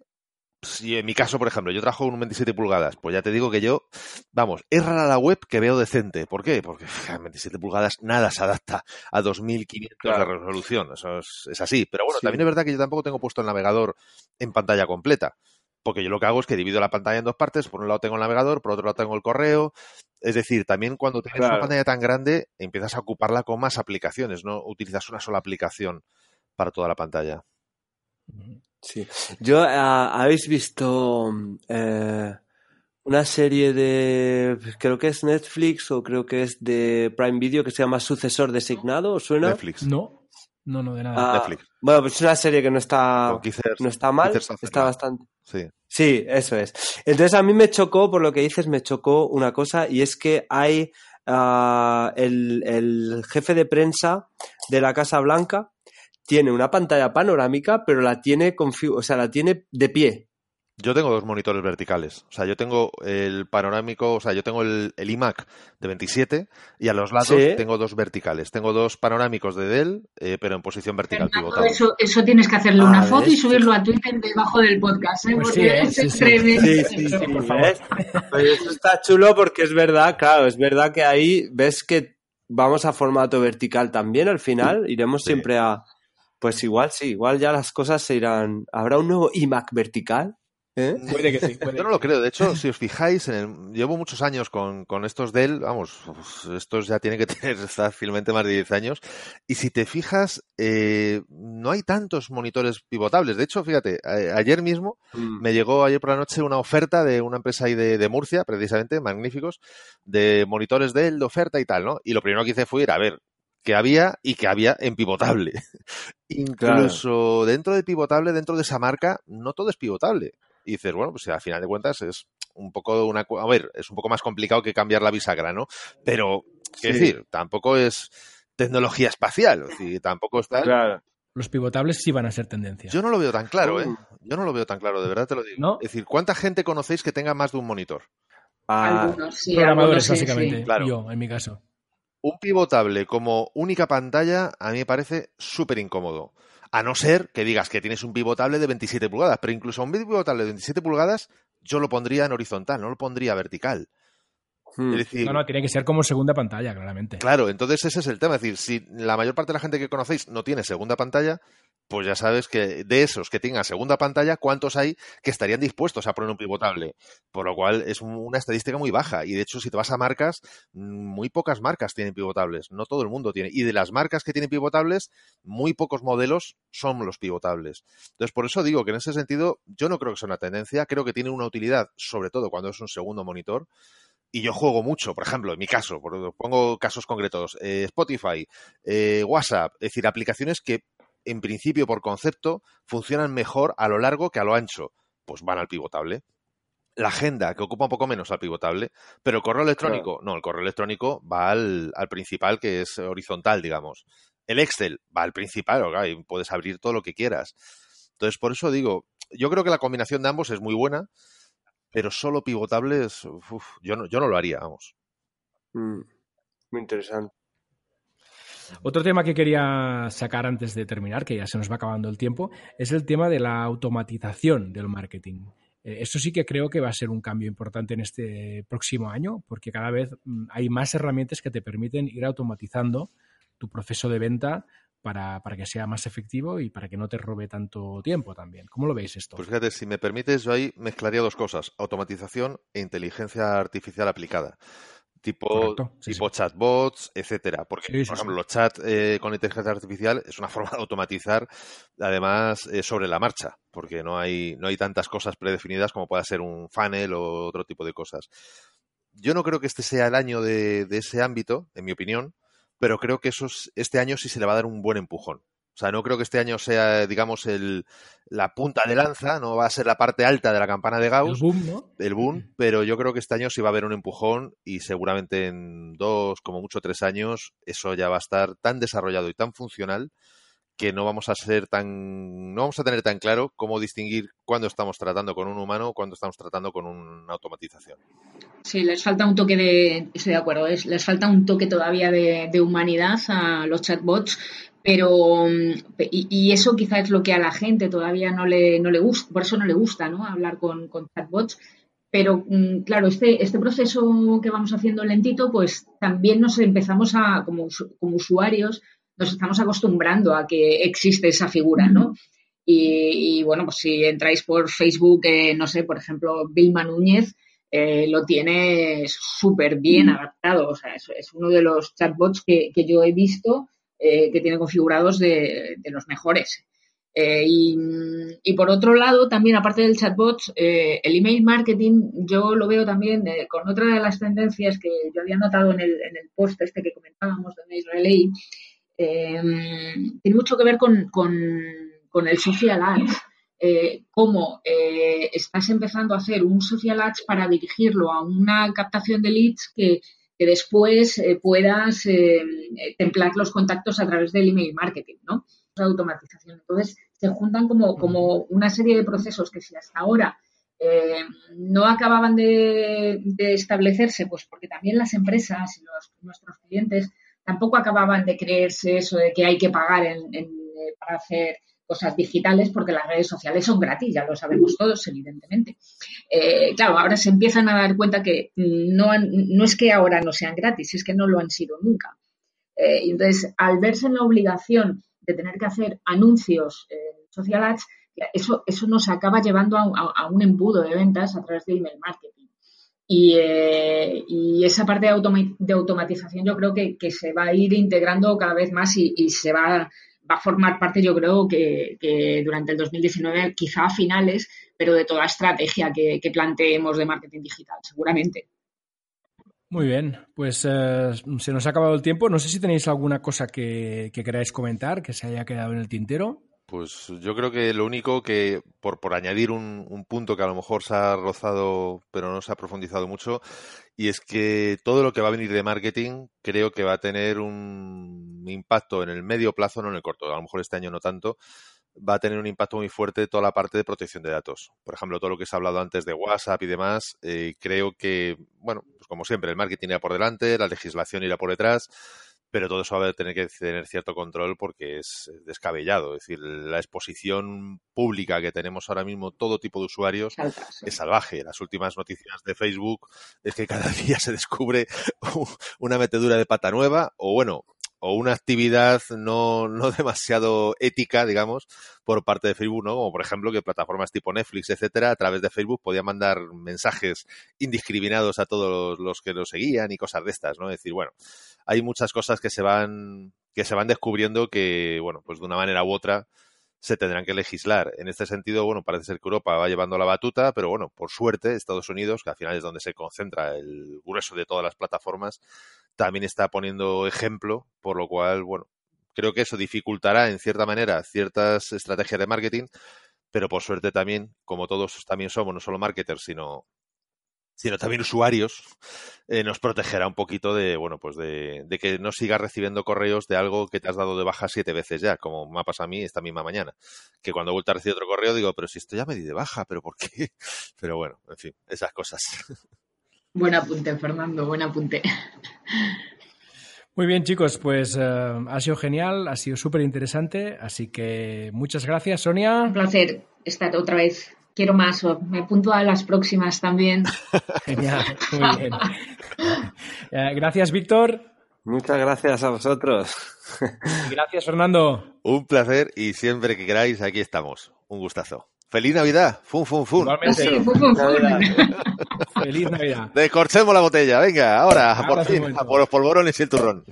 si en mi caso, por ejemplo, yo trabajo con un 27 pulgadas, pues ya te digo que yo, vamos, es rara la web que veo decente. ¿Por qué? Porque en 27 pulgadas nada se adapta a 2500 Claro. de resolución. Eso es, es así. Pero bueno, Sí. también es verdad que yo tampoco tengo puesto el navegador en pantalla completa. Porque yo lo que hago es que divido la pantalla en dos partes. Por un lado tengo el navegador, por otro lado tengo el correo. Es decir, también cuando tienes una pantalla tan grande, empiezas a ocuparla con más aplicaciones. No utilizas una sola aplicación para toda la pantalla. Sí. Yo, ah, ¿habéis visto eh, una serie de, creo que es Netflix o creo que es de Prime Video que se llama Sucesor Designado? ¿Os suena? Netflix. No, no, no, de nada. Ah, Netflix. Bueno, pues es una serie que no está, no está mal, está bastante... Sí. Sí, eso es. Entonces a mí me chocó, por lo que dices, me chocó una cosa y es que hay ah, el, el jefe de prensa de la Casa Blanca tiene una pantalla panorámica, pero la tiene o sea, la tiene de pie. Yo tengo dos monitores verticales. O sea, yo tengo el panorámico, o sea, yo tengo el, el iMac de 27 y a los lados Sí. tengo dos verticales. Tengo dos panorámicos de Dell, eh, pero en posición vertical Fernando, pivotados. Eso, eso tienes que hacerle Ah, una foto y subirlo a Twitter debajo del podcast, ¿eh? Pues Porque sí, ¿eh? es Sí, sí. tremendo. Sí, sí, sí, por favor. ¿ves? Pues eso está chulo porque es verdad, claro, es verdad que ahí ves que vamos a formato vertical también al final, iremos Sí. siempre a... Pues igual, sí, igual ya las cosas se irán... ¿Habrá un nuevo iMac vertical? ¿Eh? Puede que sí. puede Yo no que lo creo. De hecho, si os fijáis, en el- llevo muchos años con, con estos Dell, vamos, estos ya tienen que tener fácilmente más de 10 años. Y si te fijas, eh, no hay tantos monitores pivotables. De hecho, fíjate, a- ayer mismo Mm. me llegó ayer por la noche una oferta de una empresa ahí de, de Murcia, precisamente, magníficos, de monitores Dell, de oferta y tal, ¿no? Y lo primero que hice fue ir a ver qué había y que había en pivotable. Incluso dentro de pivotable, dentro de esa marca, no todo es pivotable. Y dices, bueno, pues al final de cuentas es un poco una... cu- A ver, es un poco más complicado que cambiar la bisagra, ¿no? Pero, Sí. decir, tampoco es tecnología espacial, es decir, tampoco está... Claro. Los pivotables sí van a ser tendencia. Yo no lo veo tan claro, ¿eh? Mm. Yo no lo veo tan claro, de verdad te lo digo. ¿No? Es decir, ¿cuánta gente conocéis que tenga más de un monitor? Ah, Algunos, sí, Programadores, algunos sí, básicamente. sí. Claro. Yo, en mi caso. Un pivotable como única pantalla a mí me parece súper incómodo. A no ser que digas que tienes un pivotable de 27 pulgadas, pero incluso un pivotable de 27 pulgadas yo lo pondría en horizontal, no lo pondría vertical. mm. Es decir, No, no, tiene que ser como segunda pantalla, claramente. claro, entonces ese es el tema. Es decir, si la mayor parte de la gente que conocéis no tiene segunda pantalla, pues ya sabes que de esos que tengan segunda pantalla, ¿cuántos hay que estarían dispuestos a poner un pivotable? Por lo cual es un- una estadística muy baja. Y de hecho, si te vas a marcas, mm, muy pocas marcas tienen pivotables. No todo el mundo tiene. Y de las marcas que tienen pivotables, muy pocos modelos son los pivotables. Entonces, por eso digo que en ese sentido, yo no creo que sea una tendencia. Creo que tiene una utilidad, sobre todo cuando es un segundo monitor. Y yo juego mucho, por ejemplo, en mi caso, pongo casos concretos, eh, Spotify, eh, WhatsApp, es decir, aplicaciones que en principio por concepto funcionan mejor a lo largo que a lo ancho, pues van al pivotable. La agenda, que ocupa un poco menos al pivotable, pero el correo electrónico, no, el correo electrónico va al, al principal, que es horizontal, digamos. El Excel va al principal, ok, y puedes abrir todo lo que quieras. Entonces, por eso digo, yo creo que la combinación de ambos es muy buena, pero solo pivotables, uf, yo, no, yo no lo haría, vamos. Mm. Muy interesante. Otro tema que quería sacar antes de terminar, que ya se nos va acabando el tiempo, es el tema de la automatización del marketing. Eh, esto sí que creo que va a ser un cambio importante en este próximo año, porque cada vez mm, hay más herramientas que te permiten ir automatizando tu proceso de venta para, para, que sea más efectivo y para que no te robe tanto tiempo también. ¿Cómo lo veis esto? Pues fíjate, si me permites, yo ahí mezclaría dos cosas, automatización e inteligencia artificial aplicada. Tipo, tipo chatbots, etcétera. Porque, por ejemplo, los chats eh, con inteligencia artificial es una forma de automatizar, además, eh, sobre la marcha, porque no hay, no hay tantas cosas predefinidas como pueda ser un funnel o otro tipo de cosas. Yo no creo que este sea el año de, de ese ámbito, en mi opinión, pero creo que este año sí se le va a dar un buen empujón. O sea, no creo que este año sea, digamos, el, la punta de lanza, no va a ser la parte alta de la campana de Gauss. El boom, ¿no? El boom, pero yo creo que este año sí va a haber un empujón y seguramente en dos, como mucho tres años, eso ya va a estar tan desarrollado y tan funcional que no vamos a ser tan, no vamos a tener tan claro cómo distinguir cuándo estamos tratando con un humano o cuándo estamos tratando con una automatización. Sí, les falta un toque de, estoy de acuerdo, es, les falta un toque todavía de, humanidad a los chatbots, pero y, eso quizás es lo que a la gente todavía no le, no le gusta, por eso no le gusta, ¿no? Hablar con, con chatbots. Pero mm, claro, este, este proceso que vamos haciendo lentito, pues también nos empezamos a, como, como usuarios, nos estamos acostumbrando a que existe esa figura, ¿no? Y, bueno, pues si entráis por Facebook, eh, no sé, por ejemplo, Vilma Núñez eh, lo tiene súper bien adaptado. O sea, es, es, uno de los chatbots que, yo he visto eh, que tiene configurados de, los mejores. Y, y, por otro lado, también aparte del chatbot, el email marketing yo lo veo también con otra de las tendencias que yo había notado en el, en el post este que comentábamos de Mail Relay, tiene mucho que ver con, el social ads. Eh, cómo eh, estás empezando a hacer un social ads para dirigirlo a una captación de leads que, después eh, puedas templar los contactos a través del email marketing, ¿no? automatización. Entonces, se juntan como, como una serie de procesos que si hasta ahora no acababan de, establecerse, pues porque también las empresas y nuestros clientes tampoco acababan de creerse eso de que hay que pagar eh, para hacer cosas digitales porque las redes sociales son gratis, ya lo sabemos todos, evidentemente. Eh, claro, ahora se empiezan a dar cuenta que no, no es que ahora no sean gratis, es que no lo han sido nunca. Eh, entonces, al verse en la obligación de tener que hacer anuncios en social ads, eso, eso nos acaba llevando a, un embudo de ventas a través de email marketing. Eh, y, esa parte de, automatización yo creo que, se va a ir integrando cada vez más y, se va, va, a formar parte, yo creo, que, durante el 2019, quizá a finales, pero de toda estrategia que, planteemos de marketing digital, seguramente. Muy bien, pues eh, se nos ha acabado el tiempo. No sé si tenéis alguna cosa que queráis comentar que se haya quedado en el tintero. Pues yo creo que lo único que, por, por añadir un, un, punto que a lo mejor se ha rozado, pero no se ha profundizado mucho, y es que todo lo que va a venir de marketing creo que va a tener un impacto en el medio plazo, no en el corto. A lo mejor este año no tanto, va a tener un impacto muy fuerte toda la parte de protección de datos. Por ejemplo, todo lo que se ha hablado antes de WhatsApp y demás, eh, creo que, bueno, pues como siempre, el marketing irá por delante, la legislación irá por detrás pero todo eso va a tener que tener cierto control porque es descabellado. Es decir, la exposición pública que tenemos ahora mismo, todo tipo de usuarios, es salvaje. Las últimas noticias de Facebook es que cada día se descubre una metedura de pata nueva, o bueno, o una actividad no, no demasiado ética, digamos, por parte de Facebook, ¿no? Como por ejemplo que plataformas tipo Netflix, etcétera, a través de Facebook podían mandar mensajes indiscriminados a todos los que lo seguían y cosas de estas, ¿no? Es decir, bueno, hay muchas cosas que se van, que se van descubriendo que, bueno, pues de una manera u otra se tendrán que legislar. En este sentido, bueno, parece ser que Europa va llevando la batuta, pero bueno, por suerte, Estados Unidos, que al final es donde se concentra el grueso de todas las plataformas, también está poniendo ejemplo, por lo cual, bueno, creo que eso dificultará en cierta manera ciertas estrategias de marketing, pero por suerte también, como todos también somos, no solo marketers, sino sino también usuarios, eh, nos protegerá un poquito de, bueno, pues de, que no sigas recibiendo correos de algo que te has dado de baja siete veces ya, como me ha pasado a mí esta misma mañana. Que cuando he vuelto a recibir otro correo digo, pero si esto ya me di de baja, pero ¿por qué? Pero bueno, en fin, esas cosas. Buen apunte, Fernando, buen apunte. Muy bien, chicos, pues eh, ha sido genial, ha sido súper interesante, así que muchas gracias, Sonia. Un placer estar otra vez. Quiero más, me apunto a las próximas también. Genial, muy bien. Eh, gracias, Víctor. Muchas gracias a vosotros. Y gracias, Fernando. Un placer y siempre que queráis, aquí estamos. Un gustazo. ¡Feliz Navidad! ¡Fun, fun, fun! Igualmente. Sí, fum, fum, fum. Feliz Navidad. Descorchemos la botella, venga, ahora, Ahora por es el fin, a por los polvorones y el turrón.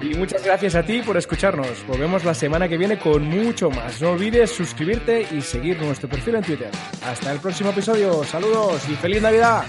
Y muchas gracias a ti por escucharnos. Volvemos la semana que viene con mucho más. No olvides suscribirte y seguir nuestro perfil en Twitter. Hasta el próximo episodio. Saludos y feliz Navidad.